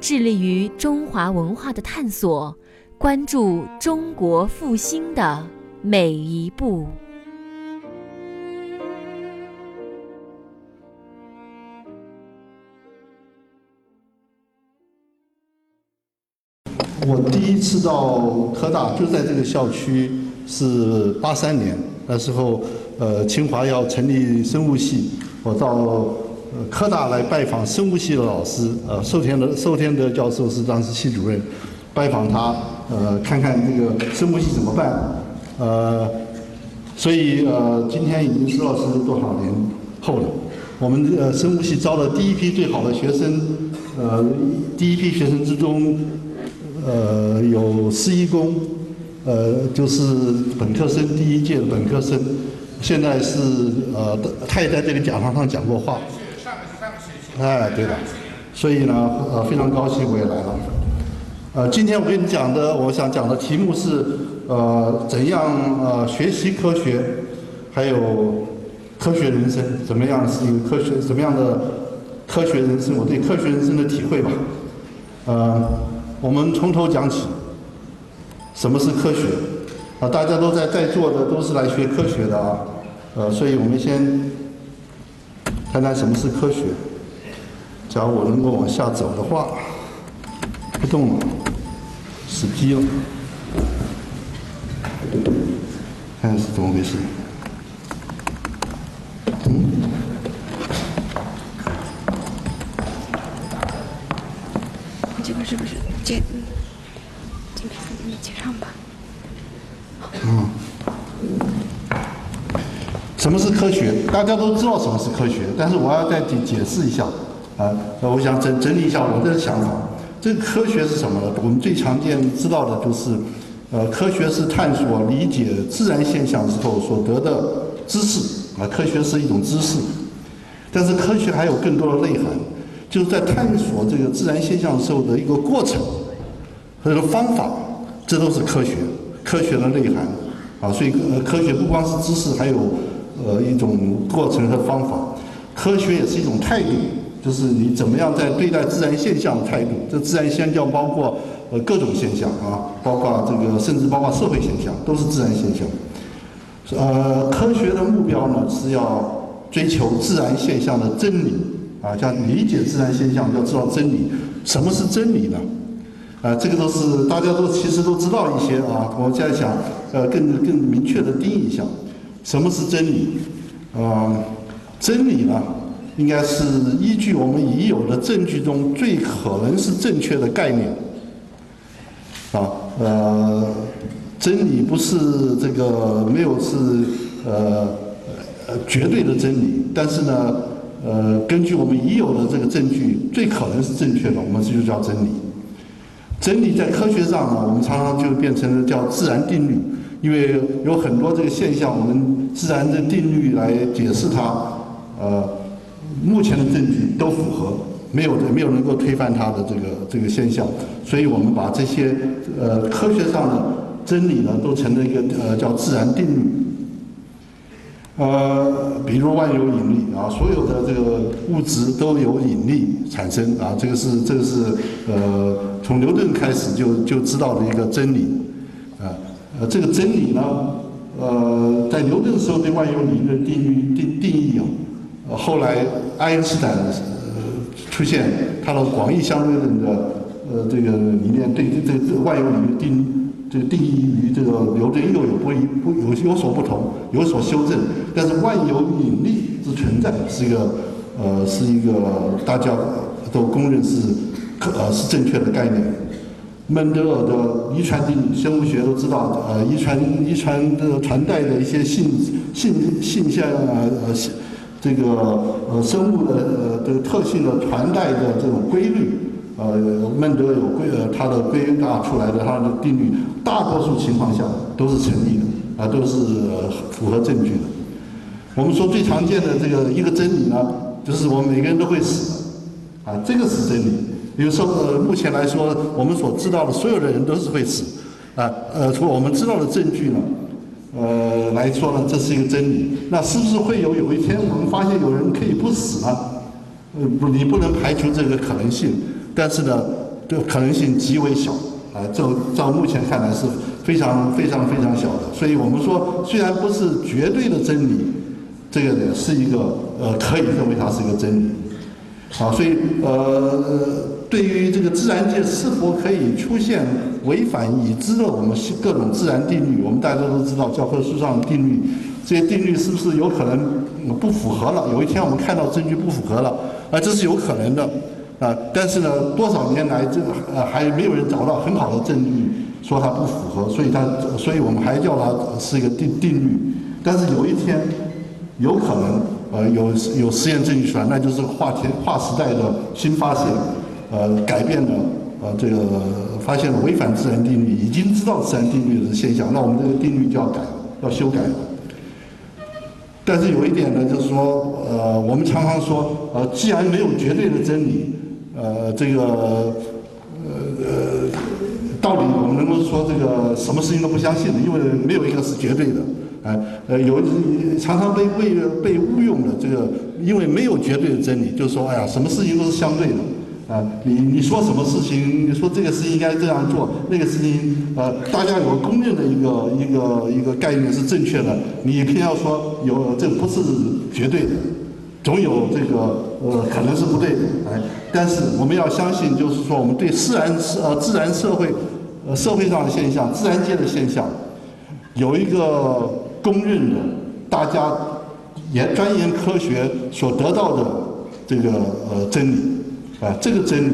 致力于中华文化的探索，关注中国复兴的每一步。我第一次到科大就在这个校区，是八三年那时候，呃，清华要成立生物系，我到呃科大来拜访生物系的老师，呃，寿天德寿天德教授是当时系主任，拜访他，呃，看看这个生物系怎么办，呃，所以呃，今天已经石老师多少年后了，我们呃生物系招了第一批最好的学生，呃，第一批学生之中。呃，有施一公，呃，就是本科生第一届的本科生，现在是呃，他也在这个讲堂上讲过话。哎，对的，所以呢，呃，非常高兴我也来了。呃，今天我跟你讲的，我想讲的题目是呃，怎样呃学习科学，还有科学人生，怎么样是一个科学，怎么样的科学人生，我对科学人生的体会吧，呃。我们从头讲起，什么是科学？啊，大家都在在座的都是来学科学的啊，呃，所以我们先谈谈什么是科学。假如我能够往下走的话，不动了，死机了，看是怎么回事？嗯。这个是不是这？这个你接上吧。嗯。什么是科学？大家都知道什么是科学，但是我要再解解释一下啊。我想整整理一下我的想法。这个科学是什么呢？我们最常见知道的就是，呃，科学是探索理解自然现象之后所得的知识啊。科学是一种知识，但是科学还有更多的内涵。就是在探索这个自然现象时候的一个过程和一个方法，这都是科学，科学的内涵啊。所以呃，科学不光是知识，还有呃一种过程和方法。科学也是一种态度，就是你怎么样在对待自然现象的态度。这自然现象包括呃各种现象啊，包括这个甚至包括社会现象，都是自然现象。呃，科学的目标呢是要追求自然现象的真理。啊，叫理解自然现象，要知道真理。什么是真理呢？啊，这个都是大家都其实都知道一些啊。我在想，呃，更更明确的定义一下，什么是真理？啊，真理呢，应该是依据我们已有的证据中最可能是正确的概念。啊，呃，真理不是这个没有是呃呃绝对的真理，但是呢。呃，根据我们已有的这个证据，最可能是正确的，我们这就叫真理。真理在科学上呢，我们常常就变成了叫自然定律，因为有很多这个现象，我们自然的定律来解释它，呃，目前的证据都符合，没有没有能够推翻它的这个这个现象，所以我们把这些呃科学上的真理呢，都成了一个呃叫自然定律。呃，比如万有引力啊，所有的这个物质都有引力产生啊，这个是这个是呃从牛顿开始就就知道的一个真理啊，呃这个真理呢，呃在牛顿时候对万有引力的定律定定义啊，后来爱因斯坦呃出现他的广义相对论的呃这个理念对这这万有引力定。这个定义与这个牛顿又有不一不有有所不同，有所修正。但是万有引力之存在是一个呃是一个大家都公认是可呃是正确的概念。孟德尔的遗传定理，生物学都知道，呃遗传遗传的传代的一些性性性象啊呃这个呃生物的呃的特性的传代的这种规律呃，孟德有规呃他的归纳出来的他的定律，大多数情况下都是成立的，啊，都是符合证据的。我们说最常见的这个一个真理呢，就是我们每个人都会死，啊，这个是真理。比如说，呃，目前来说，我们所知道的所有的人都是会死，啊，呃，从我们知道的证据呢，呃来说呢，这是一个真理。那是不是会有有一天我们发现有人可以不死呢？呃，不，你不能排除这个可能性，但是呢，这个可能性极为小，啊，照照目前看来是非常非常非常小的。所以我们说，虽然不是绝对的真理。这个呢是一个呃，可以认为它是一个真理，啊，所以呃，对于这个自然界是否可以出现违反已知的我们各种自然定律，我们大家都知道教科书上的定律，这些定律是不是有可能不符合了？有一天我们看到证据不符合了，啊，这是有可能的，啊，但是呢，多少年来这个呃还没有人找到很好的证据说它不符合，所以它，所以我们还叫它是一个定定律，但是有一天。有可能，呃，有有实验证据出来，那就是划天划时代的新发现，呃，改变了，呃，这个发现了违反自然定律，已经知道自然定律的现象，那我们这个定律就要改，要修改。但是有一点呢，就是说，呃，我们常常说，呃，既然没有绝对的真理，呃，这个，呃呃，道理我们能够说这个什么事情都不相信的，因为没有一个是绝对的。哎，呃，有常常被被被误用的这个，因为没有绝对的真理，就是说，哎呀，什么事情都是相对的，啊，你你说什么事情，你说这个事情应该这样做，那个事情，呃，大家有公认的一个一个一个概念是正确的，你偏要说有这不是绝对的，总有这个呃可能是不对的，哎，但是我们要相信，就是说我们对自然社呃自然社会呃社会上的现象，自然界的现象，有一个。公认的，大家研钻研科学所得到的这个呃真理，啊，这个真理，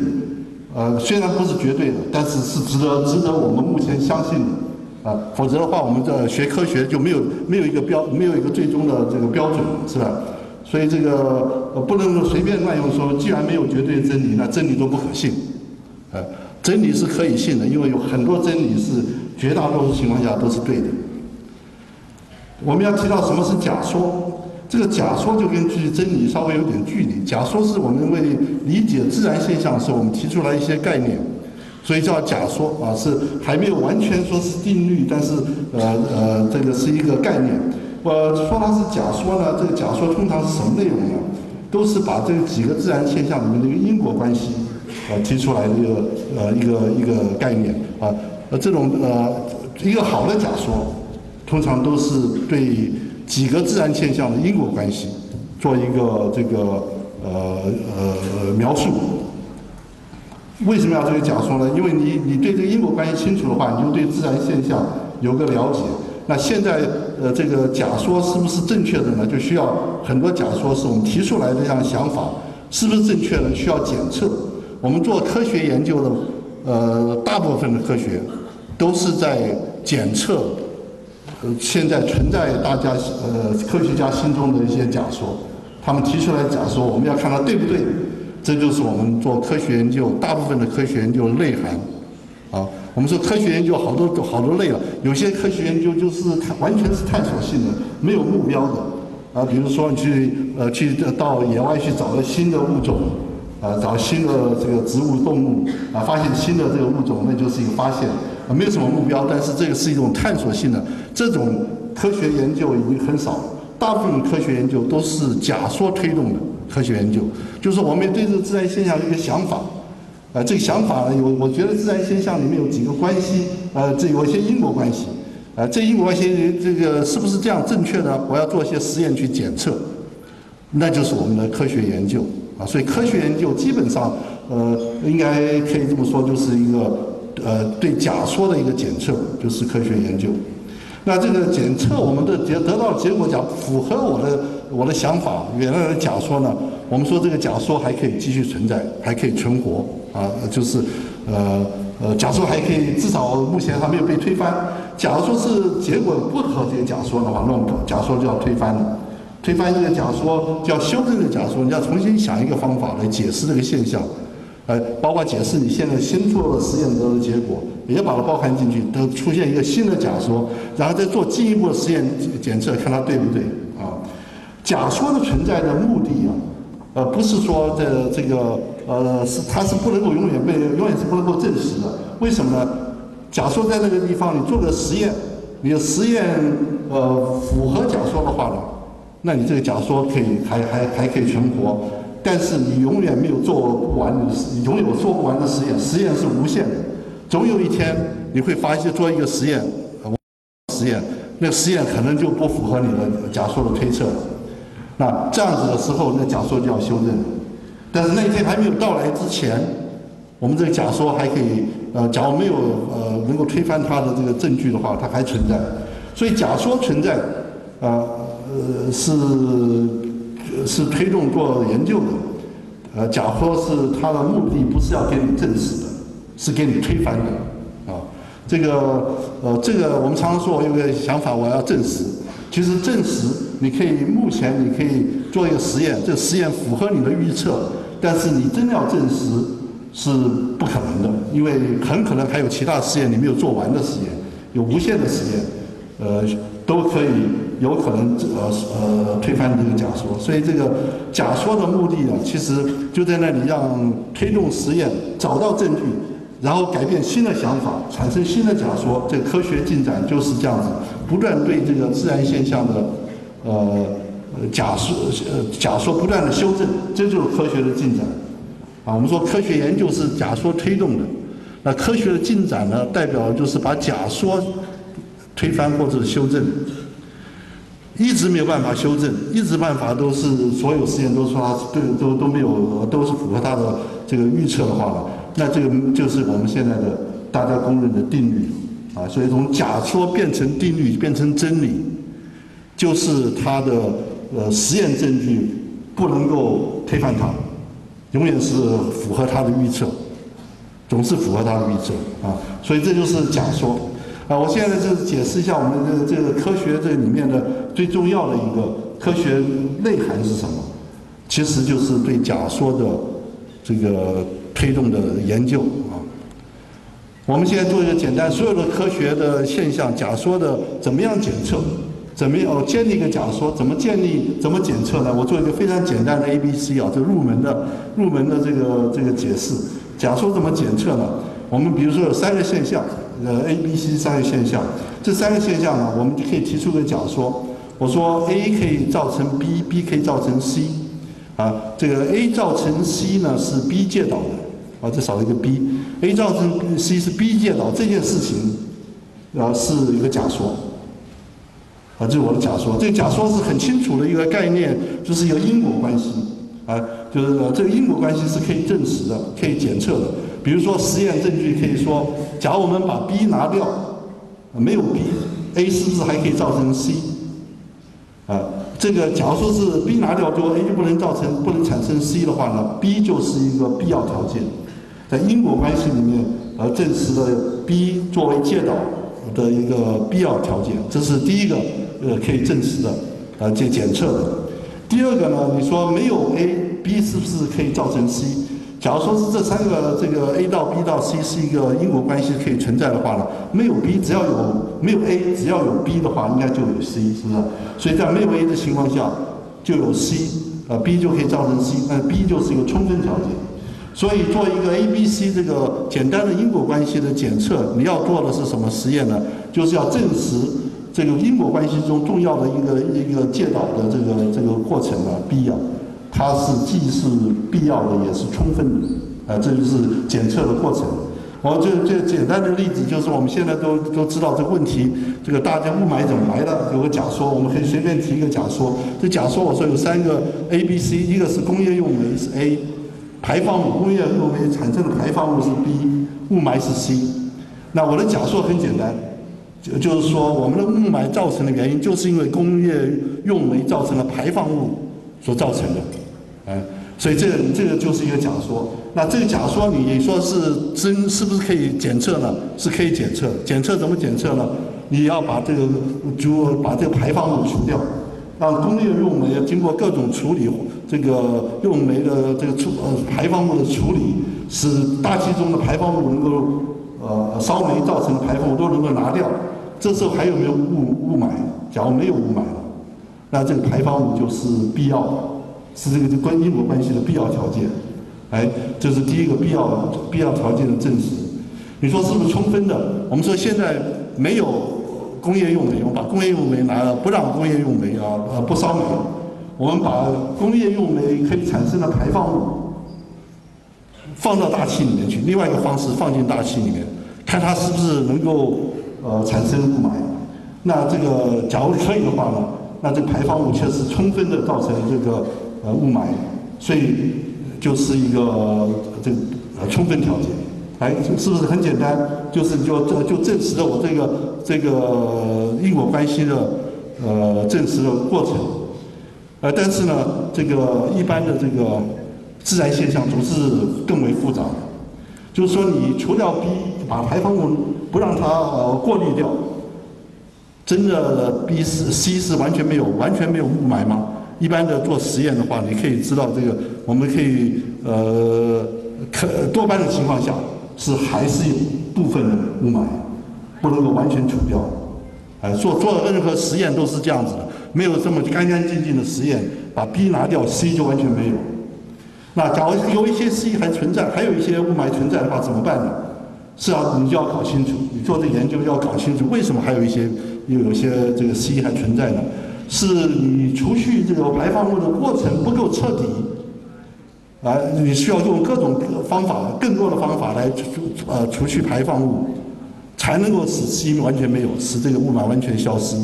呃，虽然不是绝对的，但是是值得值得我们目前相信的，啊，否则的话，我们这学科学就没有没有一个标，没有一个最终的这个标准，是吧？所以这个呃不能随便乱用说，既然没有绝对真理，那真理都不可信，呃，真理是可以信的，因为有很多真理是绝大多数情况下都是对的。我们要提到什么是假说，这个假说就跟距真理稍微有点距离。假说是我们为理解自然现象的时候，我们提出来一些概念，所以叫假说啊，是还没有完全说是定律，但是呃呃，这个是一个概念。我说它是假说呢，这个假说通常是什么内容呢？都是把这几个自然现象里面的一个因果关系呃提出来的一个呃一个一个概念啊，呃这种呃一个好的假说。通常都是对几个自然现象的因果关系做一个这个呃呃描述。为什么要这个假说呢？因为你你对这个因果关系清楚的话，你就对自然现象有个了解。那现在呃这个假说是不是正确的呢？就需要很多假说是我们提出来的这样想法是不是正确的？需要检测。我们做科学研究的呃大部分的科学都是在检测。现在存在大家呃科学家心中的一些假说，他们提出来假说，我们要看它对不对，这就是我们做科学研究大部分的科学研究内涵。啊，我们说科学研究好多好多类了，有些科学研究就是完全是探索性的，没有目标的。啊，比如说你去呃去到野外去找个新的物种，啊，找新的这个植物动物，啊，发现新的这个物种，那就是一个发现。啊，没有什么目标，但是这个是一种探索性的，这种科学研究已经很少。大部分科学研究都是假说推动的科学研究，就是我们对这个自然现象一个想法，啊，这个想法有，我觉得自然现象里面有几个关系，呃，这有一些因果关系，啊，这因果关系这个是不是这样正确呢？我要做一些实验去检测，那就是我们的科学研究，啊，所以科学研究基本上，呃，应该可以这么说，就是一个。呃，对假说的一个检测就是科学研究。那这个检测我们的结得到结果讲符合我的我的想法，原来的假说呢，我们说这个假说还可以继续存在，还可以存活啊，就是呃呃，假说还可以至少目前还没有被推翻。假如说是结果不合这个假说的话，那我们假说就要推翻了。推翻这个假说，就要修正这个假说，你要重新想一个方法来解释这个现象。呃，包括解释你现在新做的实验得的结果，也把它包含进去，都出现一个新的假说，然后再做进一步的实验检测，看它对不对啊？假说的存在的目的啊，呃，不是说这这个呃是它是不能够永远被永远是不能够证实的，为什么呢？假说在那个地方你做个实验，你的实验呃符合假说的话呢，那你这个假说可以还还还可以存活。但是你永远没有做不完的，你永远做不完的实验，实验是无限的，总有一天你会发现做一个实验，实验，那实验可能就不符合你的假说的推测，那这样子的时候，那假说就要修正。但是那一天还没有到来之前，我们这个假说还可以，呃，假如没有呃能够推翻它的这个证据的话，它还存在。所以假说存在，呃呃是。是推动做研究的，呃，假说是它的目的不是要给你证实的，是给你推翻的，啊，这个呃，这个我们常常说，我有个想法，我要证实。其实证实，你可以目前你可以做一个实验，这实验符合你的预测，但是你真的要证实是不可能的，因为很可能还有其他实验你没有做完的实验，有无限的实验，呃，都可以。有可能呃呃推翻这个假说，所以这个假说的目的啊，其实就在那里让推动实验，找到证据，然后改变新的想法，产生新的假说。这科学进展就是这样子，不断对这个自然现象的呃假说呃假说不断的修正，这就是科学的进展。啊，我们说科学研究是假说推动的，那科学的进展呢，代表就是把假说推翻或者修正。一直没有办法修正，一直办法都是所有实验都说它对都都没有都是符合它的这个预测的话呢，那这个就是我们现在的大家公认的定律啊。所以从假说变成定律变成真理，就是它的呃实验证据不能够推翻它，永远是符合它的预测，总是符合它的预测啊。所以这就是假说。啊，我现在就是解释一下我们这个这个科学这里面的最重要的一个科学内涵是什么？其实就是对假说的这个推动的研究啊。我们现在做一个简单，所有的科学的现象，假说的怎么样检测？怎么样建立一个假说？怎么建立？怎么检测呢？我做一个非常简单的 A、B、C 啊，这入门的入门的这个这个解释。假说怎么检测呢？我们比如说有三个现象。呃，A、B、C 三个现象，这三个现象呢，我们就可以提出个假说。我说 A 可以造成 B，B 可以造成 C，啊，这个 A 造成 C 呢是 B 介导的，啊，这少了一个 B，A 造成 C 是 B 介导这件事情，啊，是一个假说，啊，这是我的假说。这个假说是很清楚的一个概念，就是一个因果关系，啊，就是这个因果关系是可以证实的，可以检测的。比如说实验证据可以说，假如我们把 B 拿掉，没有 B，A 是不是还可以造成 C？啊，这个假如说是 B 拿掉，之后 A 就不能造成、不能产生 C 的话呢，B 就是一个必要条件，在因果关系里面而证实了 B 作为介导的一个必要条件，这是第一个呃可以证实的啊，这检测的。第二个呢，你说没有 A，B 是不是可以造成 C？假如说是这三个这个 A 到 B 到 C 是一个因果关系可以存在的话呢，没有 B 只要有没有 A 只要有 B 的话，应该就有 C，是不是？所以在没有 A 的情况下就有 C，呃 B 就可以造成 C，那 B 就是一个充分条件。所以做一个 A、B、C 这个简单的因果关系的检测，你要做的是什么实验呢？就是要证实这个因果关系中重要的一个一个介导的这个这个过程的必要。它是既是必要的，也是充分的，啊，这就是检测的过程。我这这简单的例子就是，我们现在都都知道这个问题，这个大家雾霾怎么来的？有个假说，我们可以随便提一个假说。这假说我说有三个 A、B、C，一个是工业用煤是 A，排放物工业用煤产生的排放物是 B，雾霾是 C。那我的假说很简单，就就是说我们的雾霾造成的原因，就是因为工业用煤造成了排放物所造成的。哎，所以这个这个就是一个假说。那这个假说，你说是真，是不是可以检测呢？是可以检测。检测怎么检测呢？你要把这个就把这个排放物除掉，让工业用煤经过各种处理，这个用煤的这个处呃排放物的处理，使大气中的排放物能够呃烧煤造成的排放物都能够拿掉。这时候还有没有雾雾霾？假如没有雾霾了，那这个排放物就是必要，是这个关因果关系的必要条件。哎，这是第一个必要必要条件的证实。你说是不是充分的？我们说现在没有工业用煤，我们把工业用煤拿了，不让工业用煤啊，呃，不烧煤。我们把工业用煤可以产生的排放物放到大气里面去，另外一个方式放进大气里面，看它是不是能够呃产生雾霾。那这个假如可以的话呢，那这排放物确实充分的造成这个呃雾霾，所以就是一个这个呃充分条件。哎，是不是很简单？就是就这就证实了我这个这个因果关系的呃证实的过程。呃，但是呢，这个一般的这个自然现象总是更为复杂。就是说，你除掉 B，把排放物不让它呃过滤掉，真的 B 是 C 是完全没有完全没有雾霾吗？一般的做实验的话，你可以知道这个，我们可以呃可多半的情况下。是还是有部分的雾霾，不能够完全除掉。哎，做做任何实验都是这样子的，没有这么干干净净的实验，把 B 拿掉，C 就完全没有。那假如有一些 C 还存在，还有一些雾霾存在的话，怎么办呢？是要你就要搞清楚，你做这研究要搞清楚，为什么还有一些又有些这个 C 还存在呢？是你除去这个排放物的过程不够彻底。啊，你需要用各种方法，更多的方法来除呃除去排放物，才能够使 C 完全没有，使这个雾霾完全消失。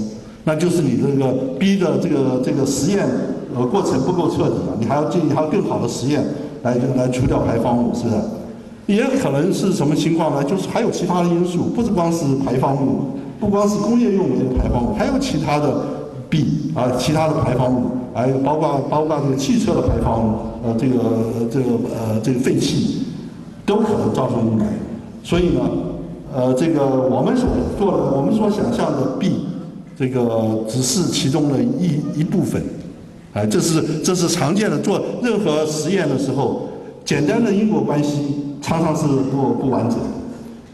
那就是你这个 B 的这个这个实验呃过程不够彻底了，你还要进行还有更好的实验来来除掉排放物，是不是？也可能是什么情况呢？就是还有其他的因素，不是光是排放物，不光是工业用煤的排放物，还有其他的 B 啊，其他的排放物。还有包括包括这个汽车的排放物，呃，这个这个呃这个废气，都可能造成雾霾。所以呢，呃，这个我们所做的，我们所想象的 B，这个只是其中的一一部分。哎，这是这是常见的做任何实验的时候，简单的因果关系常常是不不完整，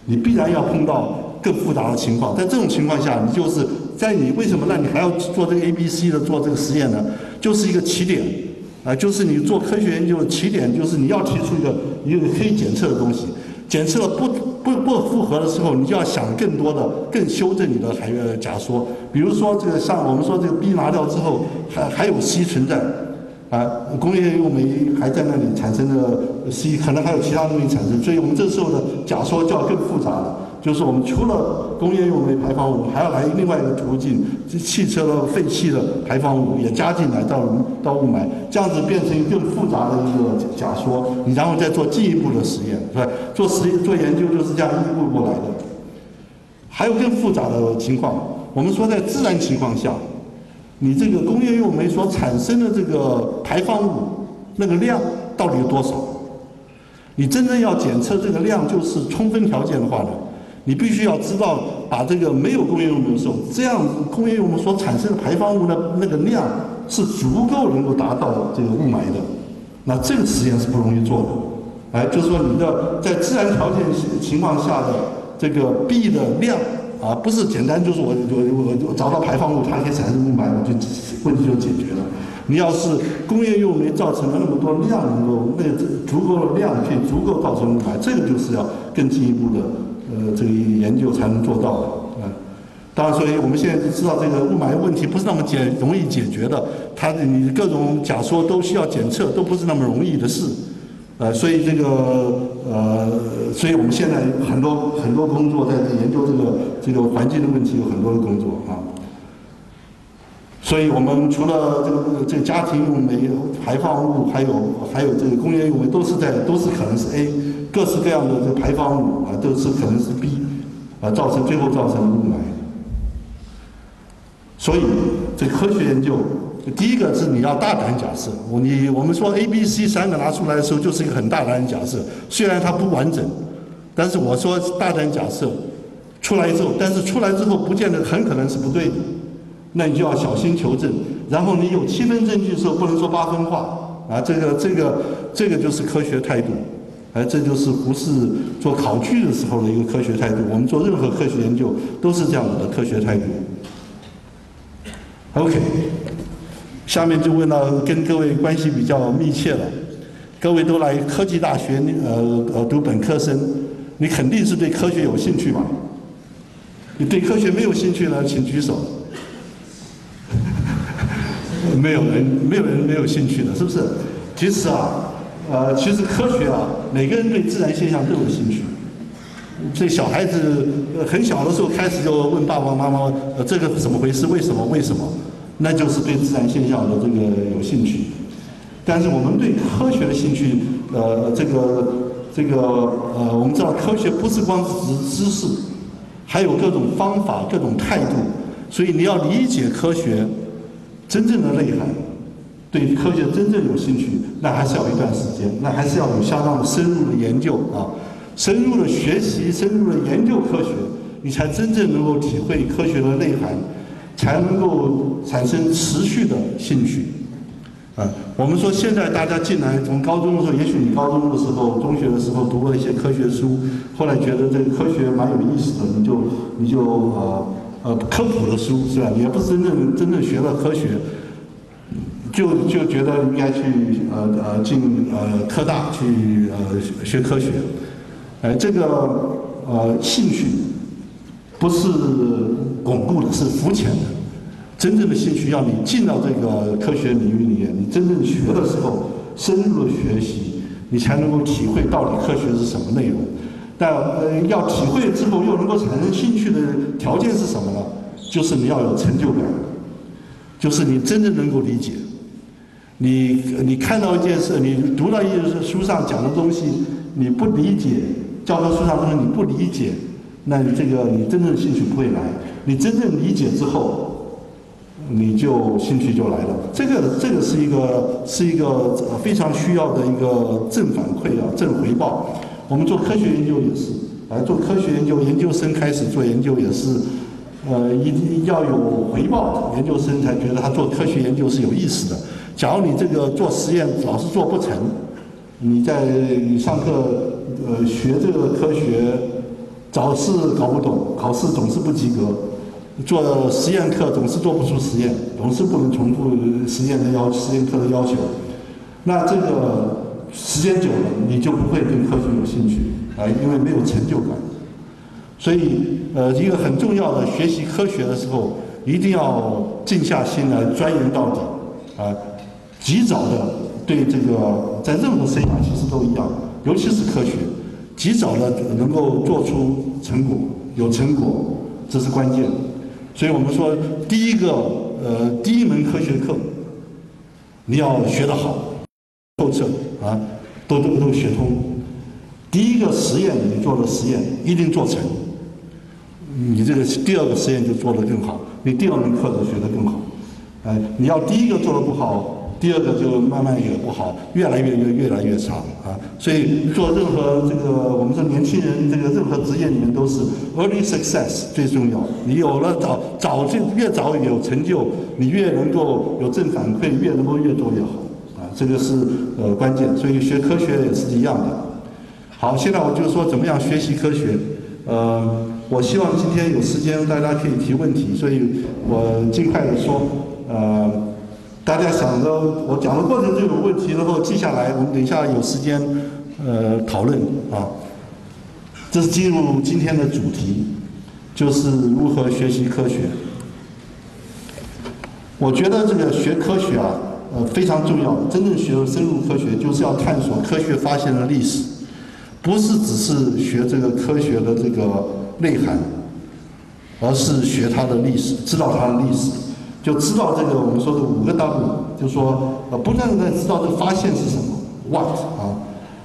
你必然要碰到更复杂的情况。在这种情况下，你就是。在你为什么？那你还要做这个 A、B、C 的做这个实验呢？就是一个起点，啊，就是你做科学研究的起点，就是你要提出一个一个可以检测的东西。检测了不不不符合的时候，你就要想更多的、更修正你的还有假说。比如说这个像我们说这个 B 拿掉之后，还还有 C 存在，啊，工业用煤还在那里产生的 C，可能还有其他东西产生，所以我们这时候的假说就要更复杂了。就是我们除了工业用煤排放物，还要来另外一个途径，汽车的废气的排放物也加进来到到雾霾，这样子变成更复杂的一个假说，你然后再做进一步的实验，是吧？做实验做研究就是这样一步一步来的。还有更复杂的情况，我们说在自然情况下，你这个工业用煤所产生的这个排放物那个量到底有多少？你真正要检测这个量，就是充分条件的话呢？你必须要知道，把这个没有工业用煤的时候，这样工业用煤所产生的排放物的那个量是足够能够达到这个雾霾的。那这个实验是不容易做的。哎，就是说你的在自然条件情况下的这个 B 的量啊，不是简单就是我我我找到排放物它可以产生雾霾，我就问题就解决了。你要是工业用煤造成了那么多量，能够那足够的量可以足够造成雾霾，这个就是要更进一步的。这个研究才能做到的，啊，当然，所以我们现在就知道这个雾霾问题不是那么简容易解决的，它你各种假说都需要检测，都不是那么容易的事，呃，所以这个呃，所以我们现在很多很多工作在研究这个这个环境的问题，有很多的工作啊，所以我们除了这个这个家庭用煤排放物，还有还有这个工业用煤，都是在都是可能是 A。各式各样的这排放物啊，都是可能是 B，啊，造成最后造成雾霾。所以，这科学研究，第一个是你要大胆假设。我你我们说 A、B、C 三个拿出来的时候，就是一个很大胆的假设。虽然它不完整，但是我说大胆假设出来之后，但是出来之后不见得很可能是不对的。那你就要小心求证。然后你有七分证据的时候，不能说八分话啊。这个这个这个就是科学态度。哎，这就是不是做考据的时候的一个科学态度。我们做任何科学研究都是这样子的科学态度。OK，下面就问到跟各位关系比较密切了。各位都来科技大学呃呃读本科生，你肯定是对科学有兴趣吧？你对科学没有兴趣呢，请举手。没有人，没有人没有兴趣的，是不是？其实啊，呃，其实科学啊，每个人对自然现象都有兴趣。所以小孩子很小的时候开始就问爸爸妈妈，呃，这个怎么回事？为什么？为什么？那就是对自然现象的这个有兴趣。但是我们对科学的兴趣，呃，这个这个呃，我们知道科学不是光只是知识，还有各种方法、各种态度。所以你要理解科学。真正的内涵，对科学真正有兴趣，那还是要一段时间，那还是要有相当的深入的研究啊，深入的学习，深入的研究科学，你才真正能够体会科学的内涵，才能够产生持续的兴趣。啊，我们说现在大家进来从高中的时候，也许你高中的时候、中学的时候读过一些科学书，后来觉得这个科学蛮有意思的，你就你就呃。呃，科普的书是吧？也不是真正真正学了科学，就就觉得应该去呃呃进呃科大去呃学科学，哎，这个呃兴趣不是巩固的，是肤浅的。真正的兴趣要你进到这个科学领域里面，你真正学的时候，深入的学习，你才能够体会到底科学是什么内容。但呃，要体会之后又能够产生兴趣的条件是什么呢？就是你要有成就感，就是你真正能够理解。你你看到一件事，你读到一书上讲的东西，你不理解，教科书上东西你不理解，那你这个你真正的兴趣不会来。你真正理解之后，你就兴趣就来了。这个这个是一个是一个非常需要的一个正反馈啊，正回报。我们做科学研究也是，啊，做科学研究，研究生开始做研究也是，呃，一定要有回报，研究生才觉得他做科学研究是有意思的。假如你这个做实验老是做不成，你在上课呃学这个科学，找试搞不懂，考试总是不及格，做实验课总是做不出实验，总是不能重复实验的要实验课的要求，那这个。时间久了，你就不会对科学有兴趣啊，因为没有成就感。所以，呃，一个很重要的学习科学的时候，一定要静下心来钻研到底啊，及早的对这个在任何生涯其实都一样，尤其是科学，及早的能够做出成果，有成果，这是关键。所以我们说，第一个呃，第一门科学课，你要学得好。透彻啊，都都都学通。第一个实验你做的实验一定做成，你这个第二个实验就做得更好，你第二门课就学得更好。哎，你要第一个做得不好，第二个就慢慢也不好，越来越越越来越差啊。所以做任何这个，我们说年轻人这个任何职业里面都是 early success 最重要。你有了早早就越早有成就，你越能够有正反馈，越能够越做越好。这个是呃关键，所以学科学也是一样的。好，现在我就说怎么样学习科学。呃，我希望今天有时间大家可以提问题，所以我尽快的说。呃，大家想着我讲的过程中有问题，然后记下来，我们等一下有时间呃讨论啊。这是进入今天的主题，就是如何学习科学。我觉得这个学科学啊。呃，非常重要。真正学深入科学，就是要探索科学发现的历史，不是只是学这个科学的这个内涵，而是学它的历史，知道它的历史，就知道这个我们说的五个 W，就说，呃，不断的知道这个发现是什么，What 啊，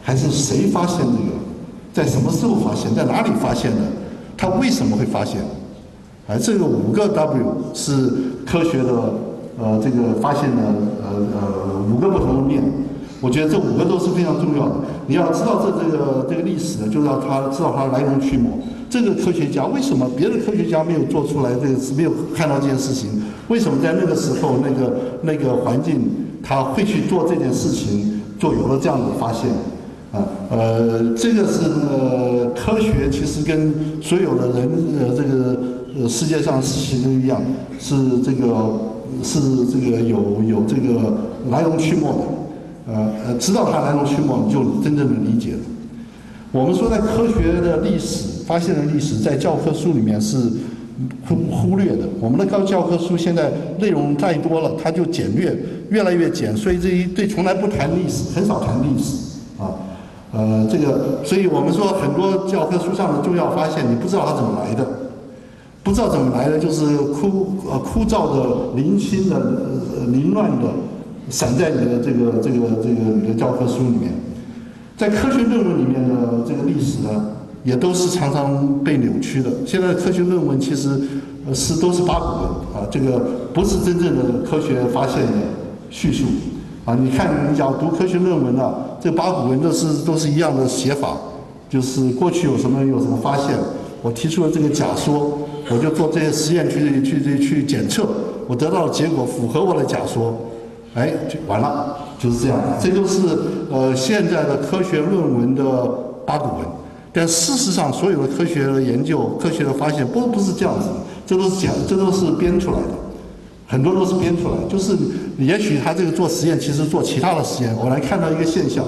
还是谁发现这个，在什么时候发现，在哪里发现的，它为什么会发现，而这个五个 W 是科学的。呃，这个发现了呃呃五个不同的面，我觉得这五个都是非常重要的。你要知道这这个这个历史，就要他知道它来龙去脉。这个科学家为什么别的科学家没有做出来这个是没有看到这件事情？为什么在那个时候那个那个环境他会去做这件事情，就有了这样的发现？啊，呃，这个是呃科学，其实跟所有的人呃这个呃世界上事情都一样，是这个是这个有有这个来龙去脉的，呃呃，知道它来龙去脉，你就真正的理解了。我们说在科学的历史发现的历史，在教科书里面是忽忽略的。我们的高教科书现在内容太多了，它就简略，越来越简，所以这一对从来不谈历史，很少谈历史啊。呃，这个，所以我们说很多教科书上的重要发现，你不知道它怎么来的，不知道怎么来的，就是枯呃枯燥的、零星的、呃凌乱的，散在你的这个这个这个你的教科书里面。在科学论文里面的这个历史呢，也都是常常被扭曲的。现在科学论文其实呃是都是八股文啊，这个不是真正的科学发现的叙述啊。你看，你要读科学论文啊，这八股文都是都是一样的写法，就是过去有什么有什么发现，我提出了这个假说，我就做这些实验去去去去检测，我得到的结果符合我的假说，哎，就完了。就是这样，这就是呃现在的科学论文的八股文，但事实上所有的科学的研究、科学的发现不不是这样子，这都是假，这都是编出来的，很多都是编出来，就是也许他这个做实验，其实做其他的实验，我来看到一个现象，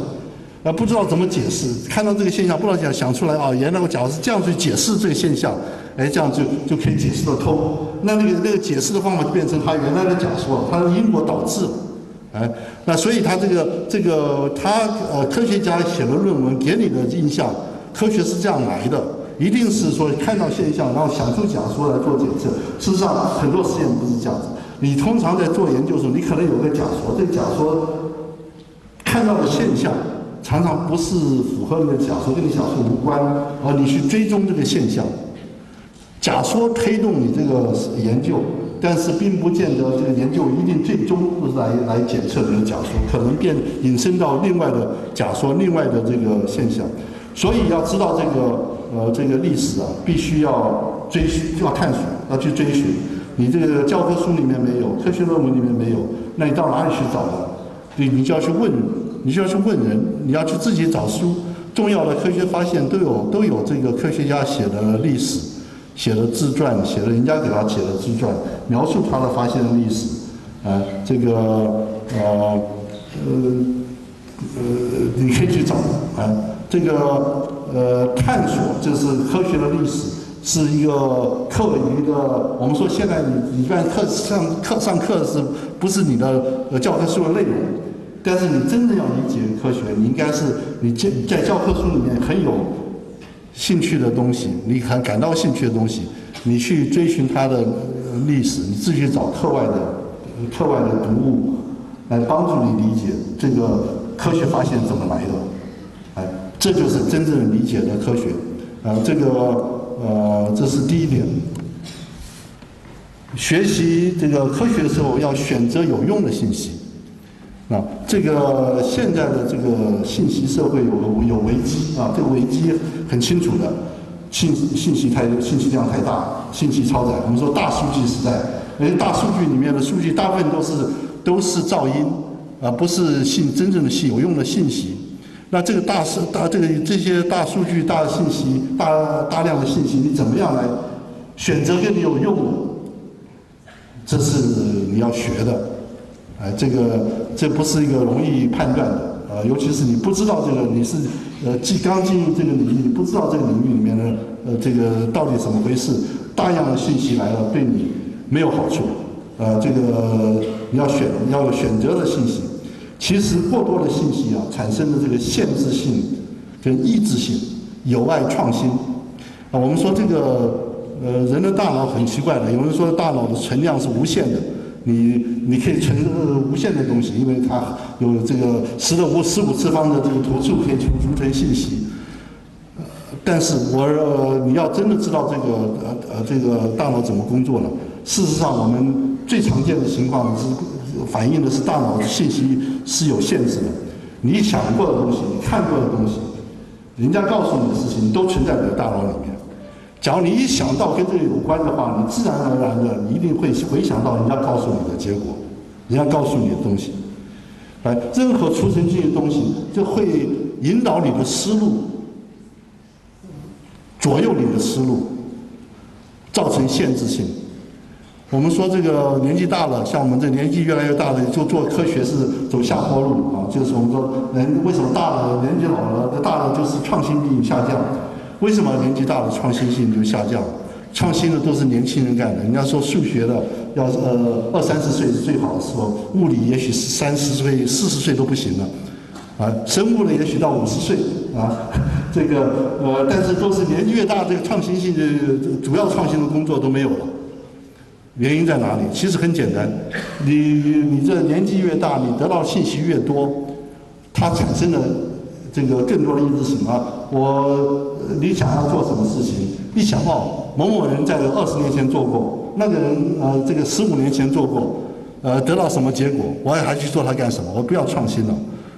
呃不知道怎么解释，看到这个现象不知道想想出来啊，原来我假如是这样去解释这个现象，哎这样就就可以解释得通，那那个那个解释的方法就变成他原来的假说了，他的因果导致。哎，那所以他这个这个他呃科学家写的论文给你的印象，科学是这样来的，一定是说看到现象，然后想出假说来做检测。事实上很多实验不是这样子。你通常在做研究的时候，你可能有个假说，这个假说看到的现象常常不是符合你的假说，跟你假说无关，而你去追踪这个现象，假说推动你这个研究。但是并不见得这个研究一定最终是来来检测这个假说，可能变引申到另外的假说、另外的这个现象。所以要知道这个呃这个历史啊，必须要追寻、要探索、要去追寻。你这个教科书里面没有，科学论文里面没有，那你到哪里去找呢？你你就要去问，你就要去问人，你要去自己找书。重要的科学发现都有都有这个科学家写的历史。写了自传，写了人家给他写的自传，描述他的发现的历史，啊，这个呃呃呃，你可以去找啊，这个呃探索就是科学的历史，是一个课余的。我们说现在你你一般课上课上课是不是你的教科书的内容？但是你真正要理解科学，你应该是你在在教科书里面很有。兴趣的东西，你很感到兴趣的东西，你去追寻它的历史，你自己找课外的课外的读物，来帮助你理解这个科学发现怎么来的，哎，这就是真正理解的科学，呃，这个呃，这是第一点。学习这个科学的时候，要选择有用的信息。啊，这个现在的这个信息社会有有危机啊，这个危机很清楚的，信信息太信息量太大，信息超载。我们说大数据时代，因为大数据里面的数据大部分都是都是噪音，而不是信真正的信有用的信息。那这个大数大这个这些大数据大信息大大量的信息，你怎么样来选择跟你有用的？这是你要学的。哎，这个这不是一个容易判断的，呃，尤其是你不知道这个，你是呃，既刚进入这个领域，你不知道这个领域里面的呃，这个到底怎么回事，大量的信息来了，对你没有好处，呃，这个你要选要有选择的信息，其实过多的信息啊，产生的这个限制性跟抑制性，有碍创新。啊，我们说这个呃，人的大脑很奇怪的，有人说大脑的存量是无限的。你你可以存无限的东西，因为它有这个十的五十五次方的这个图数可以存储存信息。但是我你要真的知道这个呃呃这个大脑怎么工作了？事实上，我们最常见的情况是反映的是大脑的信息是有限制的。你想过的东西，你看过的东西，人家告诉你的事情，都存在你的大脑里面。假如你一想到跟这个有关的话，你自然而然的，你一定会回想到人家告诉你的结果，人家告诉你的东西。哎，任何储存进去的东西，就会引导你的思路，左右你的思路，造成限制性。我们说这个年纪大了，像我们这年纪越来越大的，就做科学是走下坡路啊。就是我们说人为什么大了，年纪老了，大了就是创新力下降。为什么年纪大了创新性就下降了？创新的都是年轻人干的。人家说数学的要呃二三十岁是最好的时候，物理也许是三十岁、四十岁都不行了，啊，生物的也许到五十岁啊，这个呃，但是都是年纪越大，这个创新性的主要创新的工作都没有了。原因在哪里？其实很简单，你你这年纪越大，你得到信息越多，它产生的这个更多的意思是什么？我你想要做什么事情？一想哦。某某人在二十年前做过，那个人呃，这个十五年前做过，呃，得到什么结果？我还去做它干什么？我不要创新了，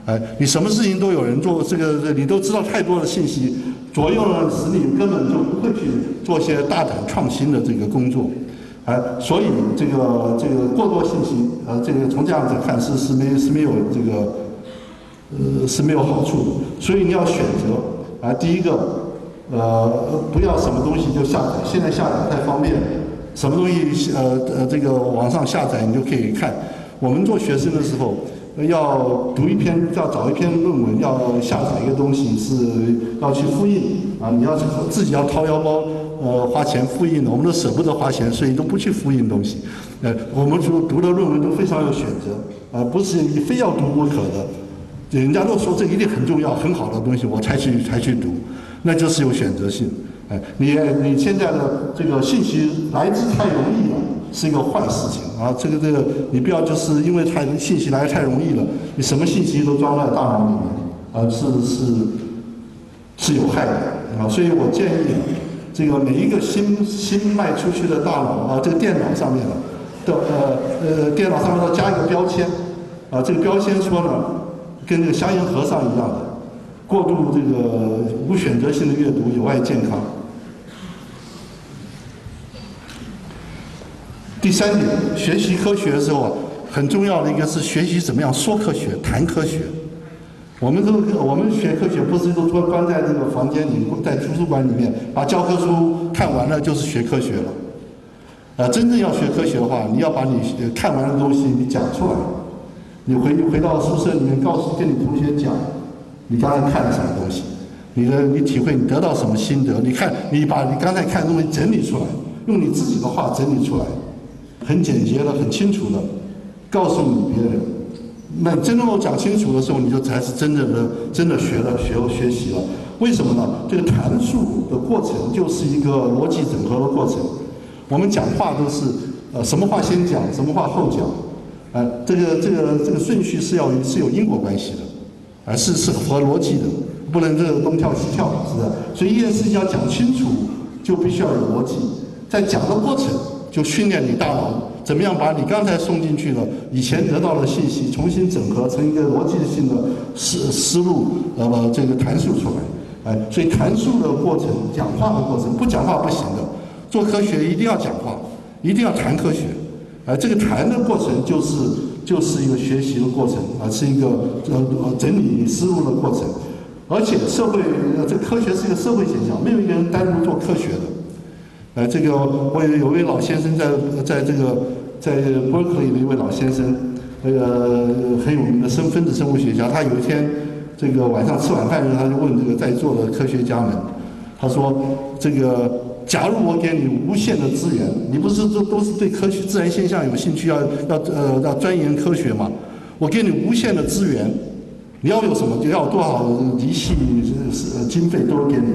哎，你什么事情都有人做，这个你都知道太多的信息，左右了使你根本就不会去做些大胆创新的这个工作，哎，所以这个这个过多信息，呃，这个从这样子看是是没是没有这个，呃是没有好处的，所以你要选择，啊，第一个。呃，不要什么东西就下载，现在下载太方便，什么东西呃呃这个网上下载你就可以看。我们做学生的时候，要读一篇要找一篇论文，要下载一个东西是要去复印啊，你要自己要掏腰包呃花钱复印的，我们都舍不得花钱，所以都不去复印东西。呃，我们读读的论文都非常有选择，啊，不是你非要读不可的，人家都说这一定很重要很好的东西，我才去才去读。那就是有选择性，哎，你你现在的这个信息来之太容易了，是一个坏事情啊。这个这个，你不要就是因为太信息来太容易了，你什么信息都装在大脑里面，啊，是是是有害的啊。所以我建议，这个每一个新新卖出去的大脑啊，这个电脑上面的呃呃电脑上面要加一个标签，啊，这个标签说呢，跟这个香烟和尚一样的。过度这个无选择性的阅读有害健康。第三点，学习科学的时候，很重要的一个是学习怎么样说科学、谈科学。我们都我们学科学不是都关关在这个房间里，在图书馆里面把教科书看完了就是学科学了。呃，真正要学科学的话，你要把你看完的东西你讲出来，你回回到宿舍里面告诉跟你同学讲。你刚才看了什么东西？你的你体会，你得到什么心得？你看，你把你刚才看的东西整理出来，用你自己的话整理出来，很简洁的、很清楚的告诉你别人。那真正讲清楚的时候，你就才是真正的、真的学了、学学习了。为什么呢？这个阐述的过程就是一个逻辑整合的过程。我们讲话都是呃，什么话先讲，什么话后讲，呃，这个这个这个顺序是要是有因果关系的。而是是符合逻辑的，不能这个东跳西跳，是的。所以一件事情要讲清楚，就必须要有逻辑。在讲的过程，就训练你大脑怎么样把你刚才送进去的、以前得到的信息重新整合成一个逻辑性的思思路，那么这个阐述出来。哎，所以阐述的过程、讲话的过程，不讲话不行的。做科学一定要讲话，一定要谈科学。哎，这个谈的过程就是。就是一个学习的过程啊，是一个呃呃整理思路的过程，而且社会呃这科学是一个社会现象，没有一个人单独做科学的。呃，这个我有有位老先生在在这个在伯克利的一位老先生，那个很有名的生分子生物学家，他有一天这个晚上吃晚饭的时候，他就问这个在座的科学家们，他说这个。假如我给你无限的资源，你不是都都是对科学自然现象有兴趣，要要呃要钻研科学吗？我给你无限的资源，你要有什么就要多少仪器是经费都给你，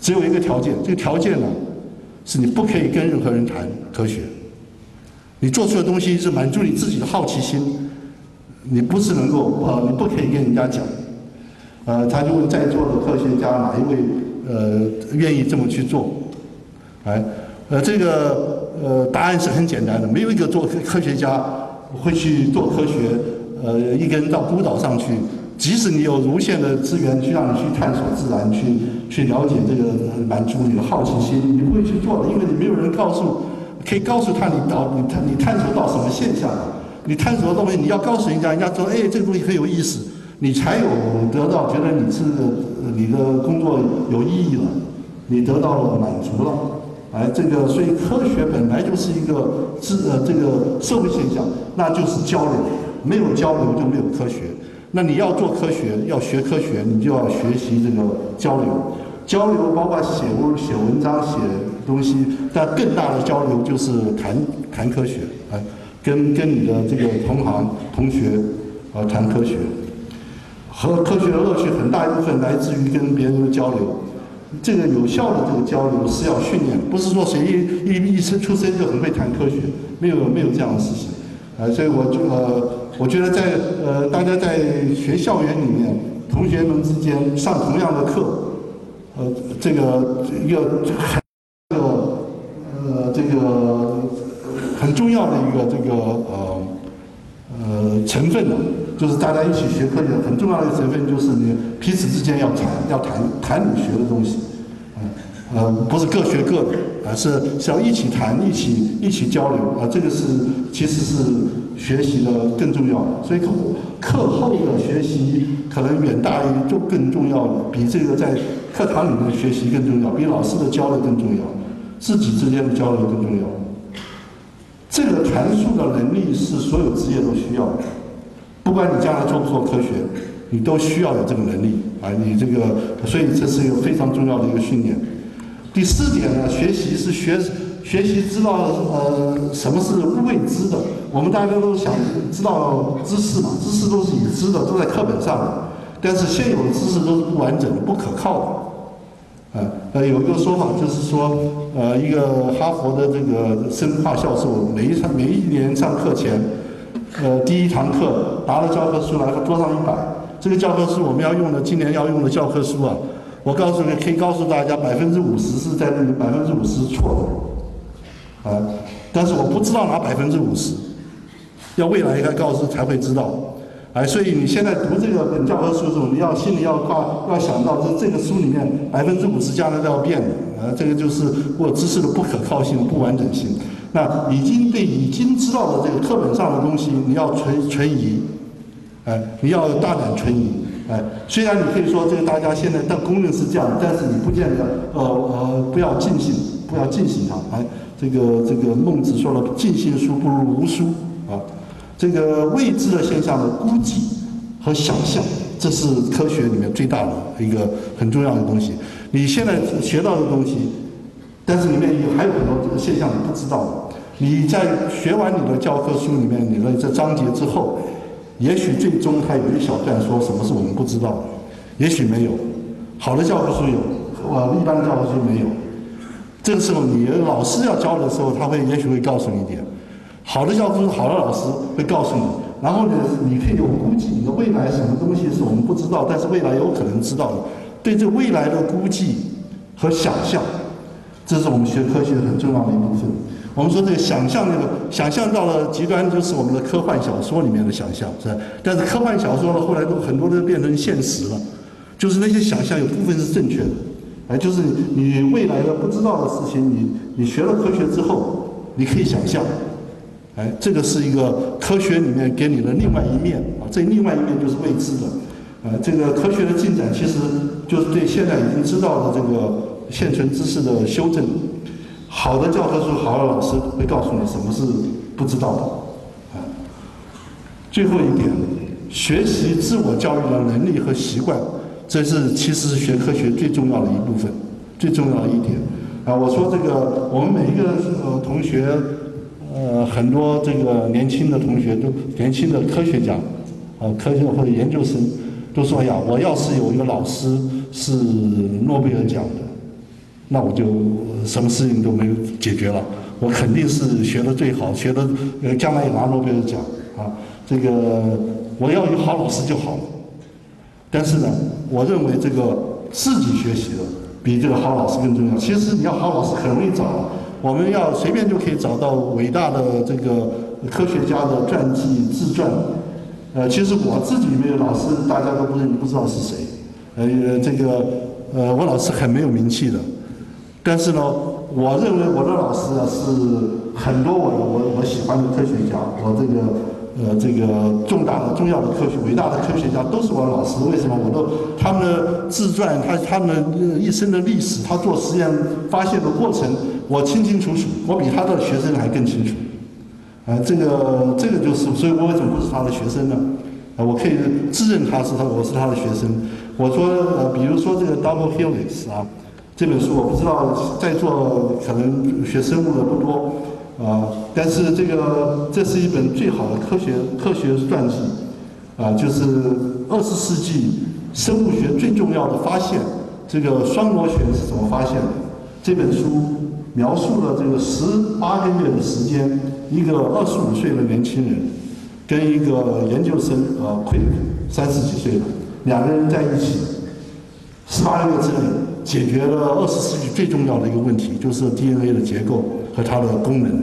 只有一个条件，这个条件呢是你不可以跟任何人谈科学，你做出的东西是满足你自己的好奇心，你不是能够呃你不可以跟人家讲，呃他就问在座的科学家哪一位呃愿意这么去做？哎，呃，这个呃，答案是很简单的，没有一个做科学家会去做科学，呃，一个人到孤岛上去，即使你有无限的资源去让你去探索自然，去去了解这个满足你的好奇心，你不会去做的，因为你没有人告诉，可以告诉他你到你探你探索到什么现象了，你探索的东西你要告诉人家，人家说哎这个东西很有意思，你才有得到觉得你是你的工作有意义了，你得到了满足了。哎，这个所以科学本来就是一个自呃这个社会现象，那就是交流，没有交流就没有科学。那你要做科学，要学科学，你就要学习这个交流。交流包括写文、写文章、写东西，但更大的交流就是谈谈科学，哎，跟跟你的这个同行同学啊谈科学。和科学的乐趣很大一部分来自于跟别人的交流。这个有效的这个交流是要训练，不是说谁一一一生出生就很会谈科学，没有没有这样的事情。呃，所以我就呃，我觉得在呃大家在学校园里面，同学们之间上同样的课，呃，这个一个这个呃这个很重要的一个这个呃呃成分呢。就是大家一起学科学很重要的一个成分，就是你彼此之间要谈，要谈谈你学的东西，嗯，呃，不是各学各的，而是是要一起谈，一起一起交流，啊，这个是其实是学习的更重要的。所以课课后的学习可能远大于就更重要，比这个在课堂里面的学习更重要，比老师的交流更重要，自己之间的交流更重要。这个传输的能力是所有职业都需要的。不管你将来做不做科学，你都需要有这个能力啊！你这个，所以这是一个非常重要的一个训练。第四点呢，学习是学学习知道呃什么是未知的。我们大家都想知道知识嘛，知识都是已知的，都在课本上的。但是现有的知识都是不完整的、不可靠的。啊，呃，有一个说法就是说，呃，一个哈佛的这个生化教授，每一场每一年上课前。呃，第一堂课拿了教科书来，桌上一摆，这个教科书我们要用的，今年要用的教科书啊，我告诉你，可以告诉大家，百分之五十是在这里，百分之五十是错的，啊，但是我不知道哪百分之五十，要未来应该告诉才会知道，哎，所以你现在读这个本教科书的时候，你要心里要挂，要想到这这个书里面百分之五十将来都要变的，啊，这个就是我知识的不可靠性、不完整性。那已经对已经知道的这个课本上的东西，你要存存疑，哎，你要大胆存疑，哎，虽然你可以说这个大家现在的公认是这样，但是你不见得，呃呃，不要尽信，不要尽信它，哎，这个这个孟子说了，尽信书不如无书，啊，这个未知的现象的估计和想象，这是科学里面最大的一个很重要的东西。你现在学到的东西。但是里面有还有很多这个现象你不知道的。你在学完你的教科书里面你的这章节之后，也许最终还有一小段说什么是我们不知道的，也许没有。好的教科书有，呃，一般的教科书没有。这个时候你老师要教的时候，他会也许会告诉你一点。好的教科书，好的老师会告诉你。然后呢，你可以有估计，你的未来什么东西是我们不知道，但是未来有可能知道的。对这未来的估计和想象。这是我们学科学的很重要的一部分。我们说这个想象，那个想象到了极端，就是我们的科幻小说里面的想象，是吧？但是科幻小说呢，后来都很多都变成现实了。就是那些想象有部分是正确的，哎，就是你未来的不知道的事情，你你学了科学之后，你可以想象，哎，这个是一个科学里面给你的另外一面啊。这另外一面就是未知的，呃，这个科学的进展其实就是对现在已经知道的这个。现存知识的修正，好的教科书、好的老师会告诉你什么是不知道的。啊，最后一点，学习自我教育的能力和习惯，这是其实是学科学最重要的一部分，最重要的一点。啊，我说这个，我们每一个呃同学，呃，很多这个年轻的同学都年轻的科学家，啊，科学或者研究生，都说呀，我要是有一个老师是诺贝尔奖的。那我就什么事情都没有解决了，我肯定是学的最好，学的将来也拿诺贝尔奖啊。这个我要有好老师就好了。但是呢，我认为这个自己学习的比这个好老师更重要。其实你要好老师很容易找，我们要随便就可以找到伟大的这个科学家的传记自传。呃，其实我自己没有老师，大家都不认不知道是谁。呃，这个呃，我老师很没有名气的。但是呢，我认为我的老师啊是很多我我我喜欢的科学家，我这个呃这个重大的、重要的科学、伟大的科学家都是我老师。为什么？我都他们的自传，他他们一生的历史，他做实验发现的过程，我清清楚楚，我比他的学生还更清楚。啊，这个这个就是，所以我为什么不是他的学生呢？啊，我可以自认他是他，我是他的学生。我说，呃，比如说这个 Double Helix 啊，这本书我不知道在座可能学生物的不多，啊，但是这个这是一本最好的科学科学传记，啊，就是二十世纪生物学最重要的发现，这个双螺旋是怎么发现的？这本书描述了这个十八个月的时间，一个二十五岁的年轻人跟一个研究生，呃快三十几岁的。两个人在一起，十八个月之内解决了二十世纪最重要的一个问题，就是 DNA 的结构和它的功能。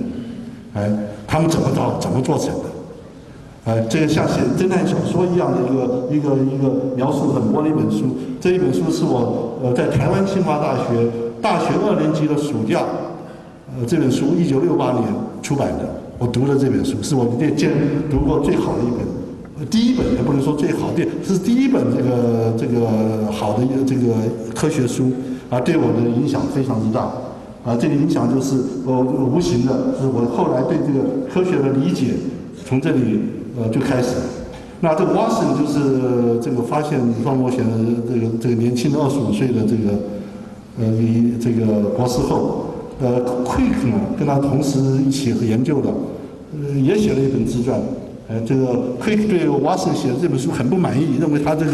哎，他们怎么到怎么做成的？哎，这个像写侦探小说一样的一个一个一个描述很多的一本书。这一本书是我呃在台湾清华大学大学二年级的暑假，呃这本书一九六八年出版的，我读了这本书，是我这见读过最好的一本。第一本也不能说最好，的，是第一本这个这个好的这个科学书啊，对我的影响非常之大啊。这个影响就是我无形的，是我后来对这个科学的理解从这里呃就开始。那这个 Watson 就是这个发现双螺旋的这个这个年轻的二十五岁的这个呃一这个博士后，呃 Quick 呢跟他同时一起研究的，呃也写了一本自传。呃，这个 Quick 对 Watson 写的这本书很不满意，认为他这个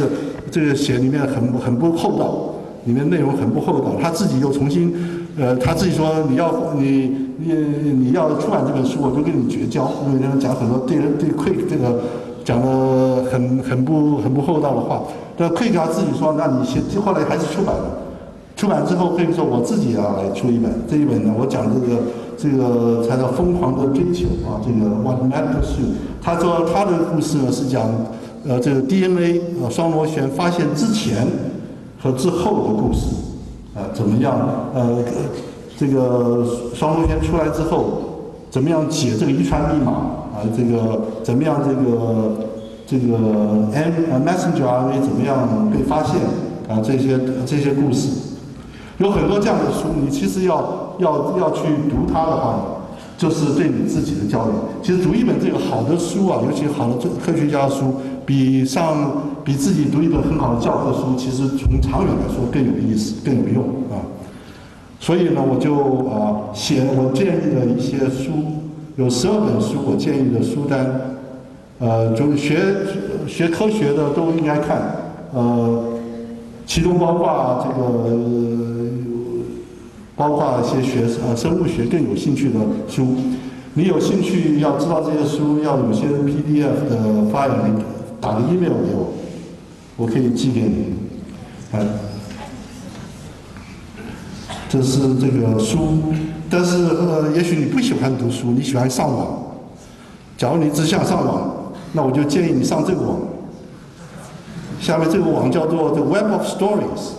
这个写里面很很不厚道，里面内容很不厚道。他自己又重新，呃，他自己说你要你你你要出版这本书，我就跟你绝交，因为他讲很多对对 Quick 这个讲的很很不很不厚道的话。但 Quick 他自己说，那你写后来还是出版了。出版之后可以说我自己要来出一本，这一本呢，我讲这个。这个才叫疯狂的追求啊！这个 What Mad Pursuit，他说他的故事呢是讲，呃，这个 DNA 呃双螺旋发现之前和之后的故事，啊，怎么样？呃，这个双螺旋出来之后，怎么样解这个遗传密码？啊，这个怎么样？这个这个 M 呃 Messenger RNA 怎么样被发现？啊，这些这些故事。有很多这样的书，你其实要要要去读它的话，就是对你自己的教育。其实读一本这个好的书啊，尤其好的这科学家书，比上比自己读一本很好的教科书，其实从长远来说更有意思、更有用啊。所以呢，我就啊写我建议的一些书，有十二本书，我建议的书单，呃，就学学科学的都应该看，呃，其中包括这个。包括一些学呃生物学更有兴趣的书，你有兴趣要知道这些书，要有些 PDF 的发言，打个 email 给我，我可以寄给你。啊，这是这个书，但是呃，也许你不喜欢读书，你喜欢上网。假如你只想上网，那我就建议你上这个网。下面这个网叫做 The Web of Stories。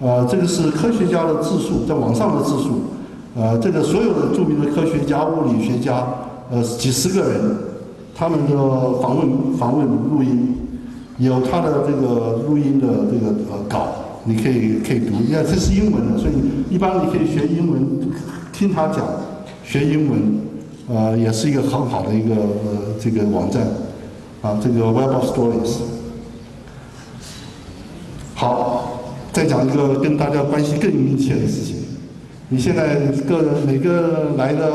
呃，这个是科学家的自述，在网上的自述。呃，这个所有的著名的科学家、物理学家，呃，几十个人，他们的访问、访问录音，有他的这个录音的这个呃稿，你可以可以读。因为这是英文的，所以一般你可以学英文，听他讲，学英文，呃，也是一个很好的一个呃这个网站，啊，这个 Web of Stories。好。再讲一个跟大家关系更密切的事情。你现在个每个来的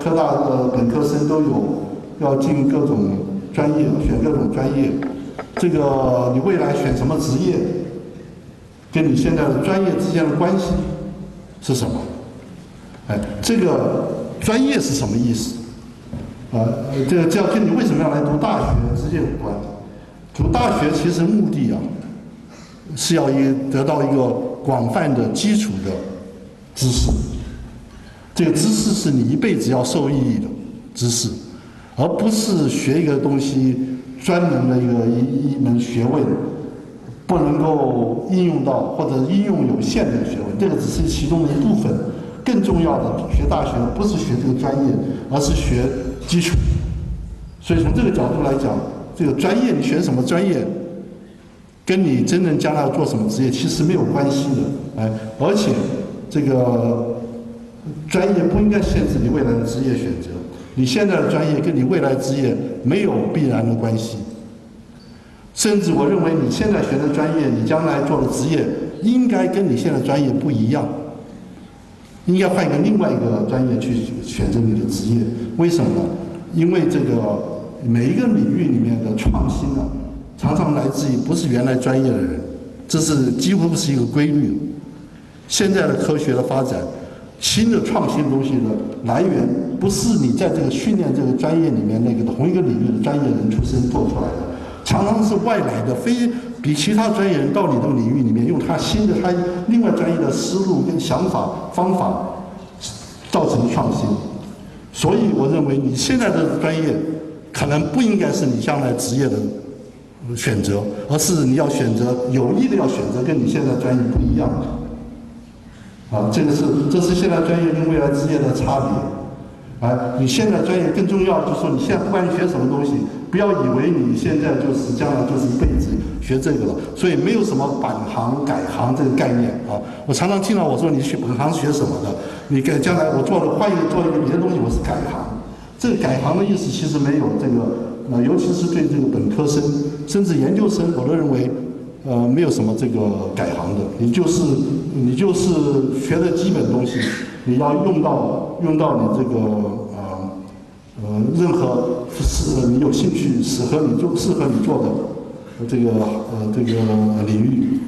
科大的本科生都有要进各种专业，选各种专业。这个你未来选什么职业，跟你现在的专业之间的关系是什么？哎，这个专业是什么意思？啊，这个这要跟你为什么要来读大学直接有关。读大学其实目的啊。是要一得到一个广泛的基础的知识，这个知识是你一辈子要受益的知识，而不是学一个东西专门的一个一一门学问，不能够应用到或者应用有限的学问，这个只是其中的一部分。更重要的，学大学不是学这个专业，而是学基础，所以从这个角度来讲，这个专业你选什么专业，跟你真正将来做什么职业其实没有关系的，哎，而且这个专业不应该限制你未来的职业选择。你现在的专业跟你未来职业没有必然的关系，甚至我认为你现在学的专业，你将来做的职业应该跟你现在专业不一样，应该换一个另外一个专业去选择你的职业。为什么呢？因为这个每一个领域里面的创新啊，常常来自于不是原来专业的人，这是几乎不是一个规律。现在的科学的发展。新的创新东西的来源不是你在这个训练这个专业里面那个同一个领域的专业人出身做出来的，常常是外来的，非比其他专业人到你这个领域里面，用他新的他另外专业的思路跟想法方法造成创新。所以我认为你现在的专业可能不应该是你将来职业的选择，而是你要选择有意的要选择跟你现在专业不一样的。啊，这个是，这是现在专业跟未来职业的差别。啊，你现在专业更重要，就是说你现在不管你学什么东西，不要以为你现在就是将来就是一辈子学这个了。所以没有什么本行改行这个概念啊。我常常听到我说你学本行学什么的，你改将来我做了换一个做一个别的东西，我是改行。这个改行的意思其实没有这个，呃，尤其是对这个本科生甚至研究生，我都认为。呃，没有什么这个改行的，你就是你就是学的基本东西，你要用到用到你这个呃呃任何是你有兴趣适合你做适合你做的这个呃这个领域。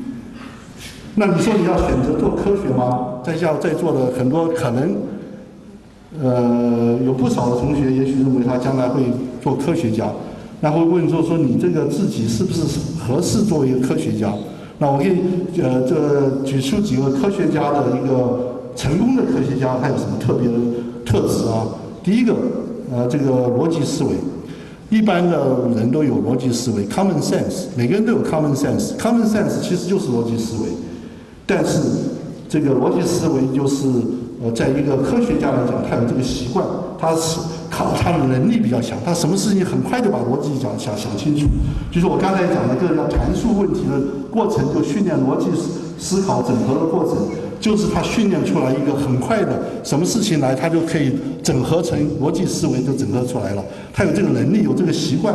那你说你要选择做科学吗？在校在座的很多可能，呃，有不少的同学也许认为他将来会做科学家。然后问说说你这个自己是不是合适作为一个科学家？那我可以呃这举出几个科学家的一个成功的科学家，他有什么特别的特质啊？第一个呃这个逻辑思维，一般的人都有逻辑思维 （common sense），每个人都有 common sense。common sense 其实就是逻辑思维，但是这个逻辑思维就是呃在一个科学家来讲，他有这个习惯，他是。靠他的能力比较强，他什么事情很快就把逻辑想想想清楚。就是我刚才讲的，这个叫阐述问题的过程，就训练逻辑思考整合的过程，就是他训练出来一个很快的，什么事情来他就可以整合成逻辑思维就整合出来了。他有这个能力，有这个习惯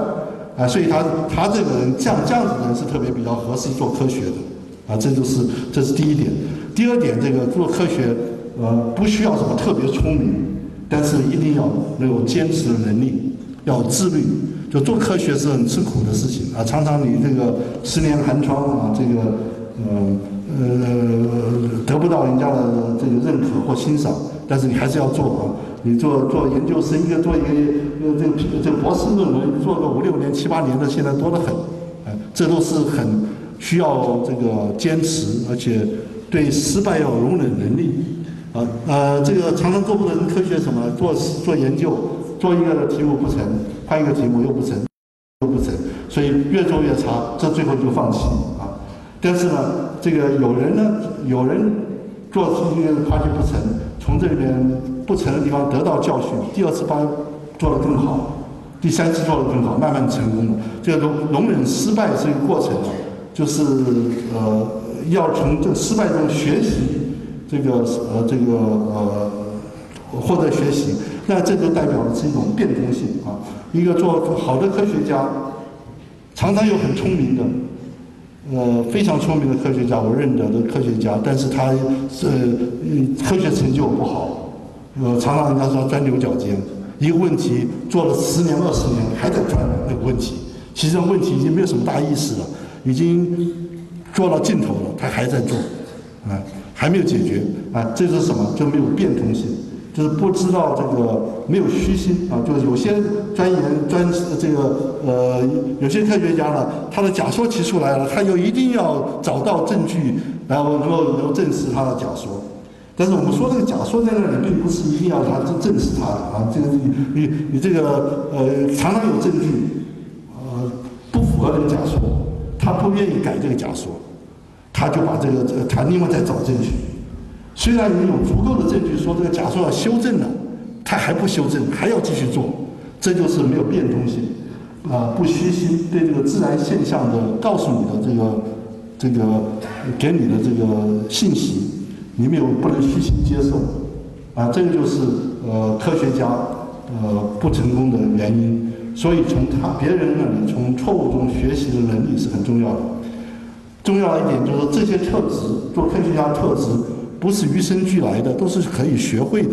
啊，所以他他这个人这样这样子的人是特别比较合适做科学的啊，这就是这是第一点。第二点，这个做科学呃不需要什么特别聪明。但是一定要能有坚持的能力，要自律。就做科学是很吃苦的事情啊，常常你这个十年寒窗啊，这个呃呃得不到人家的这个认可或欣赏，但是你还是要做啊。你做做研究生，一个做一个呃这个这个博士论文，做个五六年、七八年的，现在多得很。哎，这都是很需要这个坚持，而且对失败要容忍能力。啊，呃，这个常常做不成科学什么，做做研究，做一个题目不成，换一个题目又不成，又不成，所以越做越差，这最后就放弃啊。但是呢，这个有人呢，有人做出一个发现不成，从这里边不成的地方得到教训，第二次把做得更好，第三次做得更好，慢慢成功了。这个容容忍失败是一个过程啊，就是呃，要从这失败中学习。这个呃，这个呃，获得学习，那这就代表的是一种变通性啊。一个做好的科学家，常常有很聪明的，呃，非常聪明的科学家，我认得的科学家，但是他是科学成就不好，呃，常常人家说钻牛角尖，一个问题做了十年二十年还在钻那个问题，其实问题已经没有什么大意思了，已经做到尽头了，他还在做，啊。还没有解决啊，这是什么？就没有变通性，就是不知道这个没有虚心啊。就是有些钻研专这个呃，有些科学家呢，他的假说提出来了，他就一定要找到证据，然后能够能够证实他的假说。但是我们说这个假说在那里，并不是一定要他证证实他的啊。这个你你你这个呃，常常有证据呃不符合这个假说，他不愿意改这个假说。他就把这个这个，他另外再找证据。虽然你有足够的证据说这个假说要修正了，他还不修正，还要继续做。这就是没有变通性，啊，不虚心对这个自然现象的告诉你的这个这个给你的这个信息，你没有不能虚心接受，啊，这个就是呃科学家呃不成功的原因。所以从他别人那里从错误中学习的能力是很重要的。重要一点就是这些特质，做科学家特质不是与生俱来的，都是可以学会的。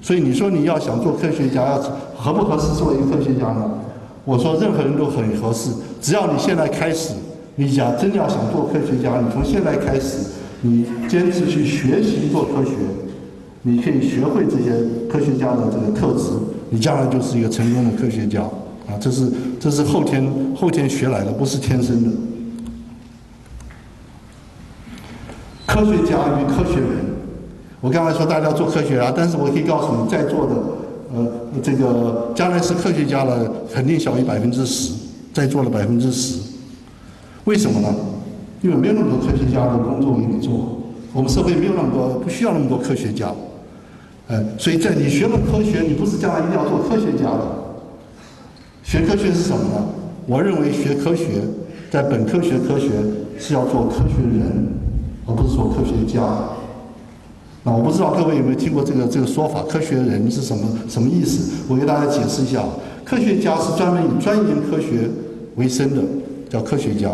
所以你说你要想做科学家，要合不合适做一个科学家呢？我说任何人都很合适，只要你现在开始，你想真要想做科学家，你从现在开始，你坚持去学习做科学，你可以学会这些科学家的这个特质，你将来就是一个成功的科学家啊！这是这是后天后天学来的，不是天生的。科学家与科学人。我刚才说大家做科学啊，但是我可以告诉你，在座的，呃，这个将来是科学家的肯定小于百分之十，在座的百分之十。为什么呢？因为没有那么多科学家的工作给你做，我们社会没有那么多，不需要那么多科学家。呃，所以在你学了科学，你不是将来一定要做科学家的。学科学是什么呢？我认为学科学，在本科学科学是要做科学人，而不是说科学家。那我不知道各位有没有听过这个这个说法？科学人是什么什么意思？我给大家解释一下。科学家是专门以钻研科学为生的，叫科学家。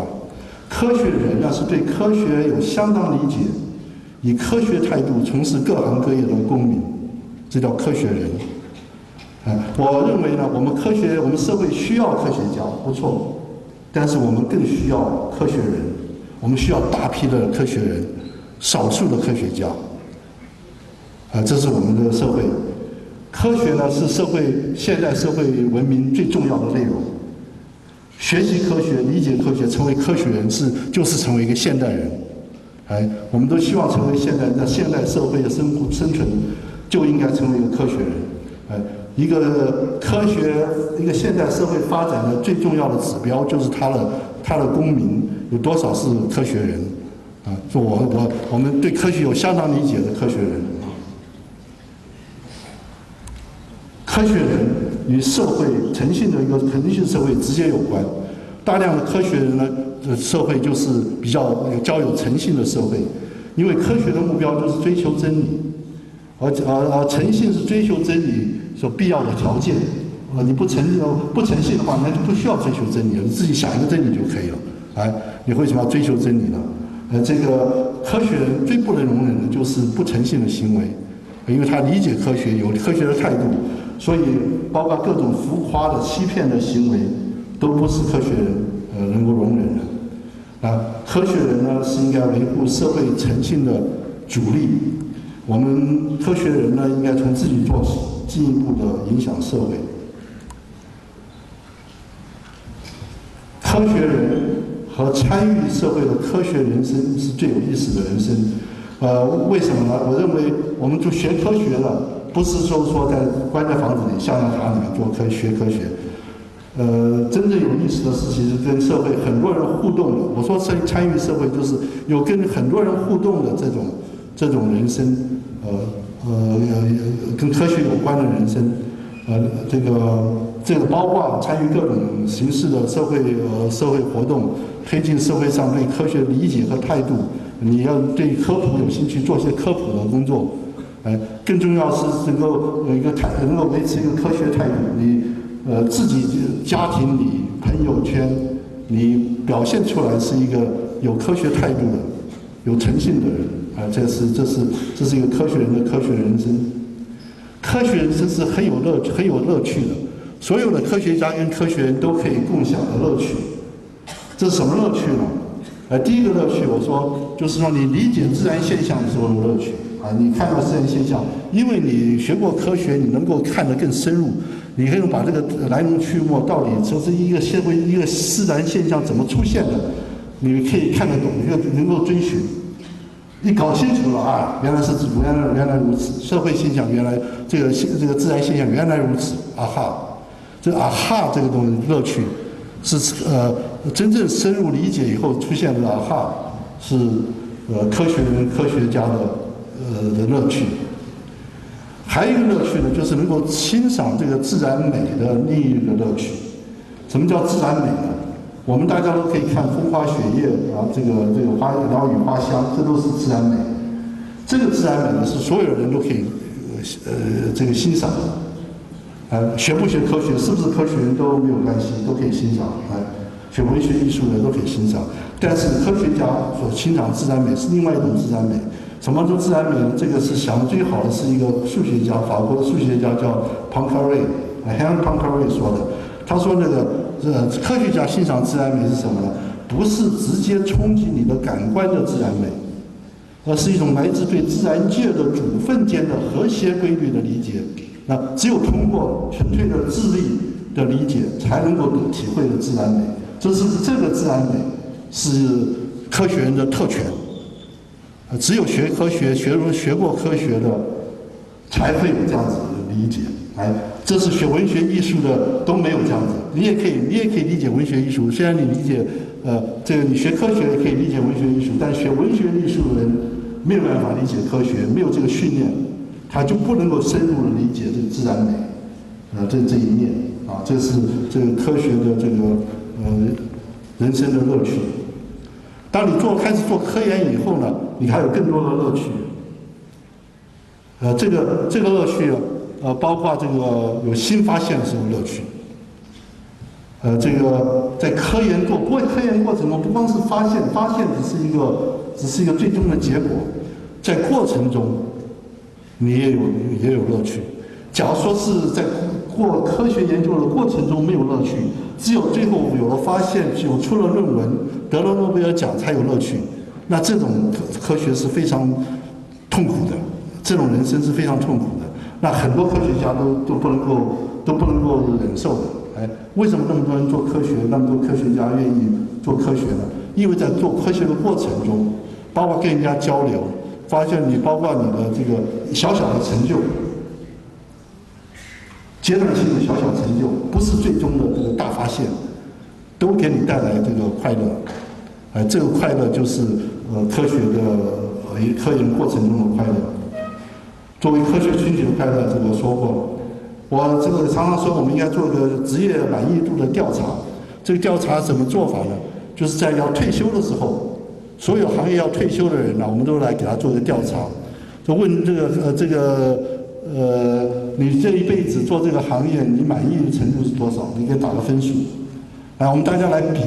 科学人呢是对科学有相当理解，以科学态度从事各行各业的公民，这叫科学人。哎，我认为呢，我们科学我们社会需要科学家，不错，但是我们更需要科学人。我们需要大批的科学人，少数的科学家。啊，这是我们的社会。科学呢，是社会现代社会文明最重要的内容。学习科学、理解科学、成为科学人，是就是成为一个现代人。哎，我们都希望成为现代在现代社会的生活生存，就应该成为一个科学人。哎，一个科学，一个现代社会发展的最重要的指标，就是他的他的公民有多少是科学人。啊，说我我我们对科学有相当理解的科学人啊。科学人与社会诚信的一个诚信社会直接有关，大量的科学人呢，社会就是比较有交有诚信的社会，因为科学的目标就是追求真理，而而而诚信是追求真理所必要的条件，啊，你不诚不诚信的话，那就不需要追求真理了，你自己想一个真理就可以了，哎，你为什么要追求真理呢？呃，这个科学人最不能容忍的就是不诚信的行为，因为他理解科学，有科学的态度。所以，包括各种浮夸的、欺骗的行为，都不是科学人呃能够容忍的。啊，科学人呢是应该维护社会诚信的主力。我们科学人呢应该从自己做起，进一步的影响社会。科学人和参与社会的科学人生是最有意思的人生。呃，为什么呢？我认为我们就学科学的。不是说说在关在房子里象牙塔里面做科学科学，呃，真正有意思的事情是跟社会很多人互动的。我说参参与社会就是有跟很多人互动的这种这种人生，呃呃跟科学有关的人生，呃这个这个包括参与各种形式的社会呃社会活动，推进社会上对科学理解和态度。你要对科普有兴趣，做些科普的工作。哎，更重要是能够有一个态，能够维持一个科学态度。你呃自己家庭里、朋友圈，你表现出来是一个有科学态度的、有诚信的人。啊，这是这是这是一个科学人的科学人生。科学人生是很有乐很有乐趣的。所有的科学家跟科学人都可以共享的乐趣。这是什么乐趣呢？呃，第一个乐趣，我说就是说你理解自然现象的时候的乐趣。啊，你看到自然现象，因为你学过科学，你能够看得更深入，你可以把这个来龙去脉到底就是一个社会一个自然现象怎么出现的，你可以看得懂，又能够追寻。你搞清楚了啊，原来是原来原来如此，社会现象原来这个这个自然现象原来如此，啊哈，这啊哈这个东西乐趣是呃真正深入理解以后出现的啊哈是呃科学人科学家的。呃的乐趣，还有一个乐趣呢，就是能够欣赏这个自然美的另一个乐趣。什么叫自然美呢？我们大家都可以看风花雪月啊，这个这个花鸟语花香，这都是自然美。这个自然美呢，是所有人都可以呃这个欣赏的。呃，学不学科学，是不是科学人都没有关系，都可以欣赏。哎，学文学艺术的都可以欣赏。但是科学家所欣赏自然美是另外一种自然美。什么叫自然美呢？这个是想最好的是一个数学家，法国的数学家叫 Poincaré，Henri Poincaré 说的。他说那个呃，科学家欣赏自然美是什么呢？不是直接冲击你的感官的自然美，而是一种来自对自然界的组分间的和谐规律的理解。那只有通过纯粹的智力的理解，才能够体会的自然美。这是这个自然美是科学人的特权。只有学科学、学学过科学的，才会有这样子的理解。哎，这是学文学艺术的都没有这样子。你也可以，你也可以理解文学艺术。虽然你理解，呃，这个你学科学也可以理解文学艺术，但学文学艺术的人没有办法理解科学，没有这个训练，他就不能够深入的理解这个自然美，呃，这这一面啊，这是这个科学的这个呃人生的乐趣。当你做开始做科研以后呢，你还有更多的乐趣。呃，这个这个乐趣，呃，包括这个有新发现的时候乐趣。呃，这个在科研过，过科研过程中不光是发现，发现只是一个，只是一个最终的结果，在过程中，你也有也有乐趣。假如说是在过科学研究的过程中没有乐趣，只有最后有了发现，有出了论文，得了诺贝尔奖才有乐趣。那这种科学是非常痛苦的，这种人生是非常痛苦的。那很多科学家都都不能够都不能够忍受的。哎，为什么那么多人做科学，那么多科学家愿意做科学呢？因为在做科学的过程中，包括跟人家交流，发现你包括你的这个小小的成就。阶段性的小小成就，不是最终的这个大发现，都给你带来这个快乐。呃，这个快乐就是呃科学的呃科研过程中的快乐。作为科学群体的快乐，这个说过。我这个常常说，我们应该做个职业满意度的调查。这个调查怎么做法呢？就是在要退休的时候，所有行业要退休的人呢，我们都来给他做个调查，就问这个呃这个呃。你这一辈子做这个行业，你满意的程度是多少？你给打个分数。来，我们大家来比，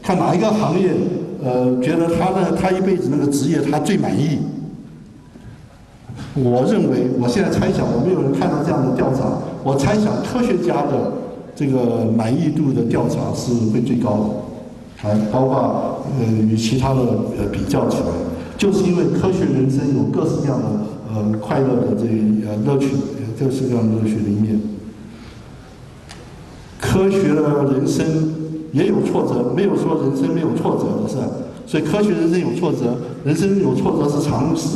看哪一个行业，呃，觉得他的他一辈子那个职业他最满意。我认为，我现在猜想，我没有人看到这样的调查，我猜想科学家的这个满意度的调查是会最高的，啊，包括呃与其他的呃比较起来，就是因为科学人生有各式各样的呃快乐的这呃乐趣。这是个科学的一面。科学的人生也有挫折，没有说人生没有挫折的是。所以科学人生有挫折，人生有挫折是常事。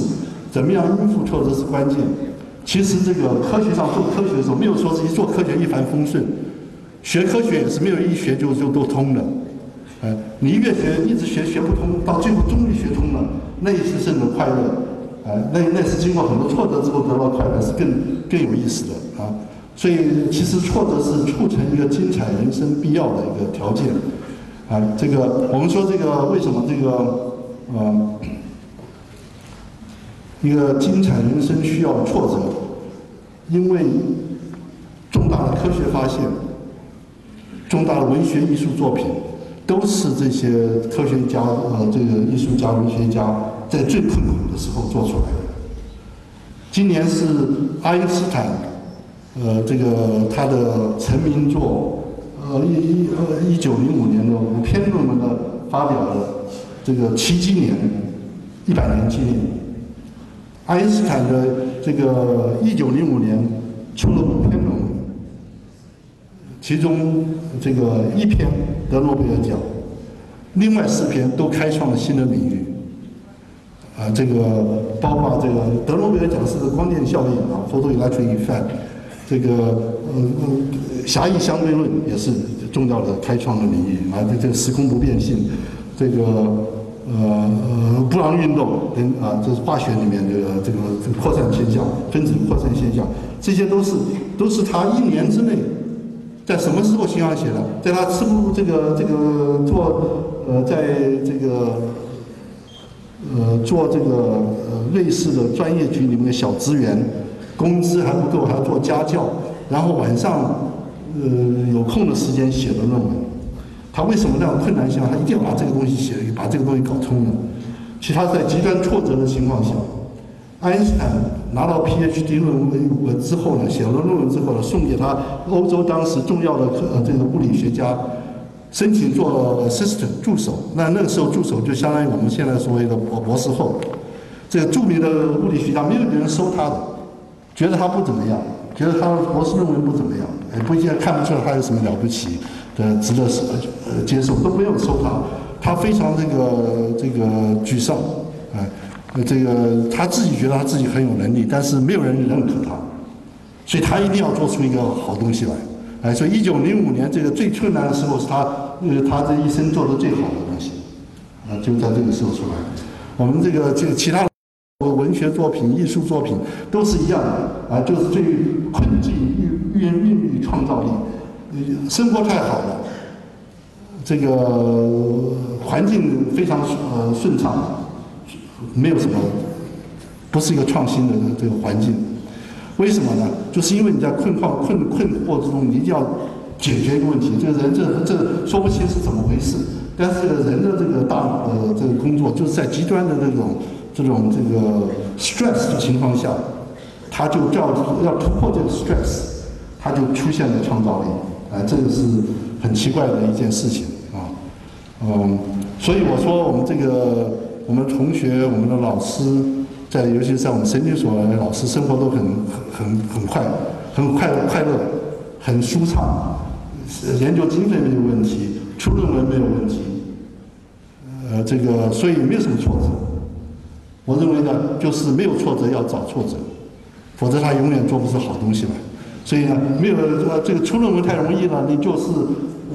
怎么样应付挫折是关键。其实这个科学上做科学的时候，没有说是一做科学一帆风顺。学科学也是没有一学就就都通的。哎，你越学一直学学不通，到最后终于学通了，那一次是你的快乐。啊，那那是经过很多挫折之后得到快乐，是更更有意思的啊。所以其实挫折是促成一个精彩人生必要的一个条件啊。这个我们说这个为什么这个呃一个精彩人生需要挫折？因为重大的科学发现、重大的文学艺术作品，都是这些科学家呃这个艺术家、文学家。在最困苦的时候做出来的。今年是爱因斯坦，呃，这个他的成名作，呃，一一呃一九零五年的五篇论文的发表的这个奇迹年，一百年纪念。爱因斯坦的这个一九零五年出了五篇，其中这个一篇得诺贝尔奖，另外四篇都开创了新的领域。啊，这个包括这个德诺贝尔奖是光电效应啊，photoelectric effect，这个呃呃狭义相对论也是重要的开创的领域啊，这这个时空不变性，这个呃呃布朗运动跟啊，这是化学里面这个这个这个扩散现象，分子扩散现象，这些都是都是他一年之内在什么时候新上写的？在他吃不这个这个做呃，在这个呃做这个呃瑞士的专业局里面的小职员，工资还不够，还要做家教，然后晚上呃有空的时间写的论文。他为什么那样困难下，他一定要把这个东西写，把这个东西搞通呢？其实他在极端挫折的情况下，爱因斯坦拿到 PhD 论文之后呢，写了论文之后呢，送给他欧洲当时重要的科这个物理学家，申请做 assistant 助手。那那个时候助手就相当于我们现在所谓的博博士后。这个著名的物理学家没有人收他的，觉得他不怎么样，觉得他博士论文不怎么样，哎，不一定看不出来他有什么了不起的，值得呃接受，都没有收他。他非常这个这个沮丧，这个他自己觉得他自己很有能力，但是没有人认可他，所以他一定要做出一个好东西来，哎，所以一九零五年这个最困难的时候是他呃他这一生做的最好的东西，啊，就在这个时候出来。我们这个这个其他文学作品、艺术作品都是一样的，啊，就是最困境孕孕孕育创造力，生活太好了。这个环境非常呃顺畅，没有什么，不是一个创新的这个环境。为什么呢？就是因为你在困况困困惑之中，你一定要解决一个问题。这个人这这说不清是怎么回事，但是这个人的这个大脑的这个工作，就是在极端的这种这种这个 stress 的情况下，他就叫要突破这个 stress，他就出现了创造力。哎，这个是很奇怪的一件事情啊。嗯，所以我说我们这个我们同学、我们的老师，在尤其是在我们神经所的老师，生活都很很很快，很快快乐，很舒畅，研究经费没有问题，出论文没有问题，呃，这个所以没有什么挫折。我认为呢，就是没有挫折要找挫折，否则他永远做不出好东西来。所以呢，没有这个出论文太容易了，你就是。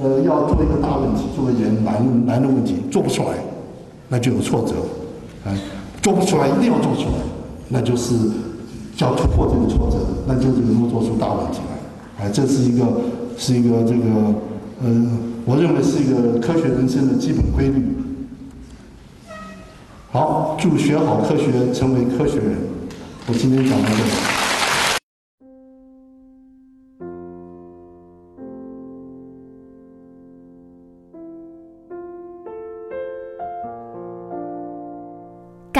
呃，要做一个大问题，做一件难难的问题，做不出来，那就有挫折。哎，做不出来，一定要做出来，那就是要突破这个挫折，那就是能够做出大问题来。哎，这是一个是一个这个，呃，我认为是一个科学人生的基本规律。好，祝学好科学，成为科学人。我今天讲到这里。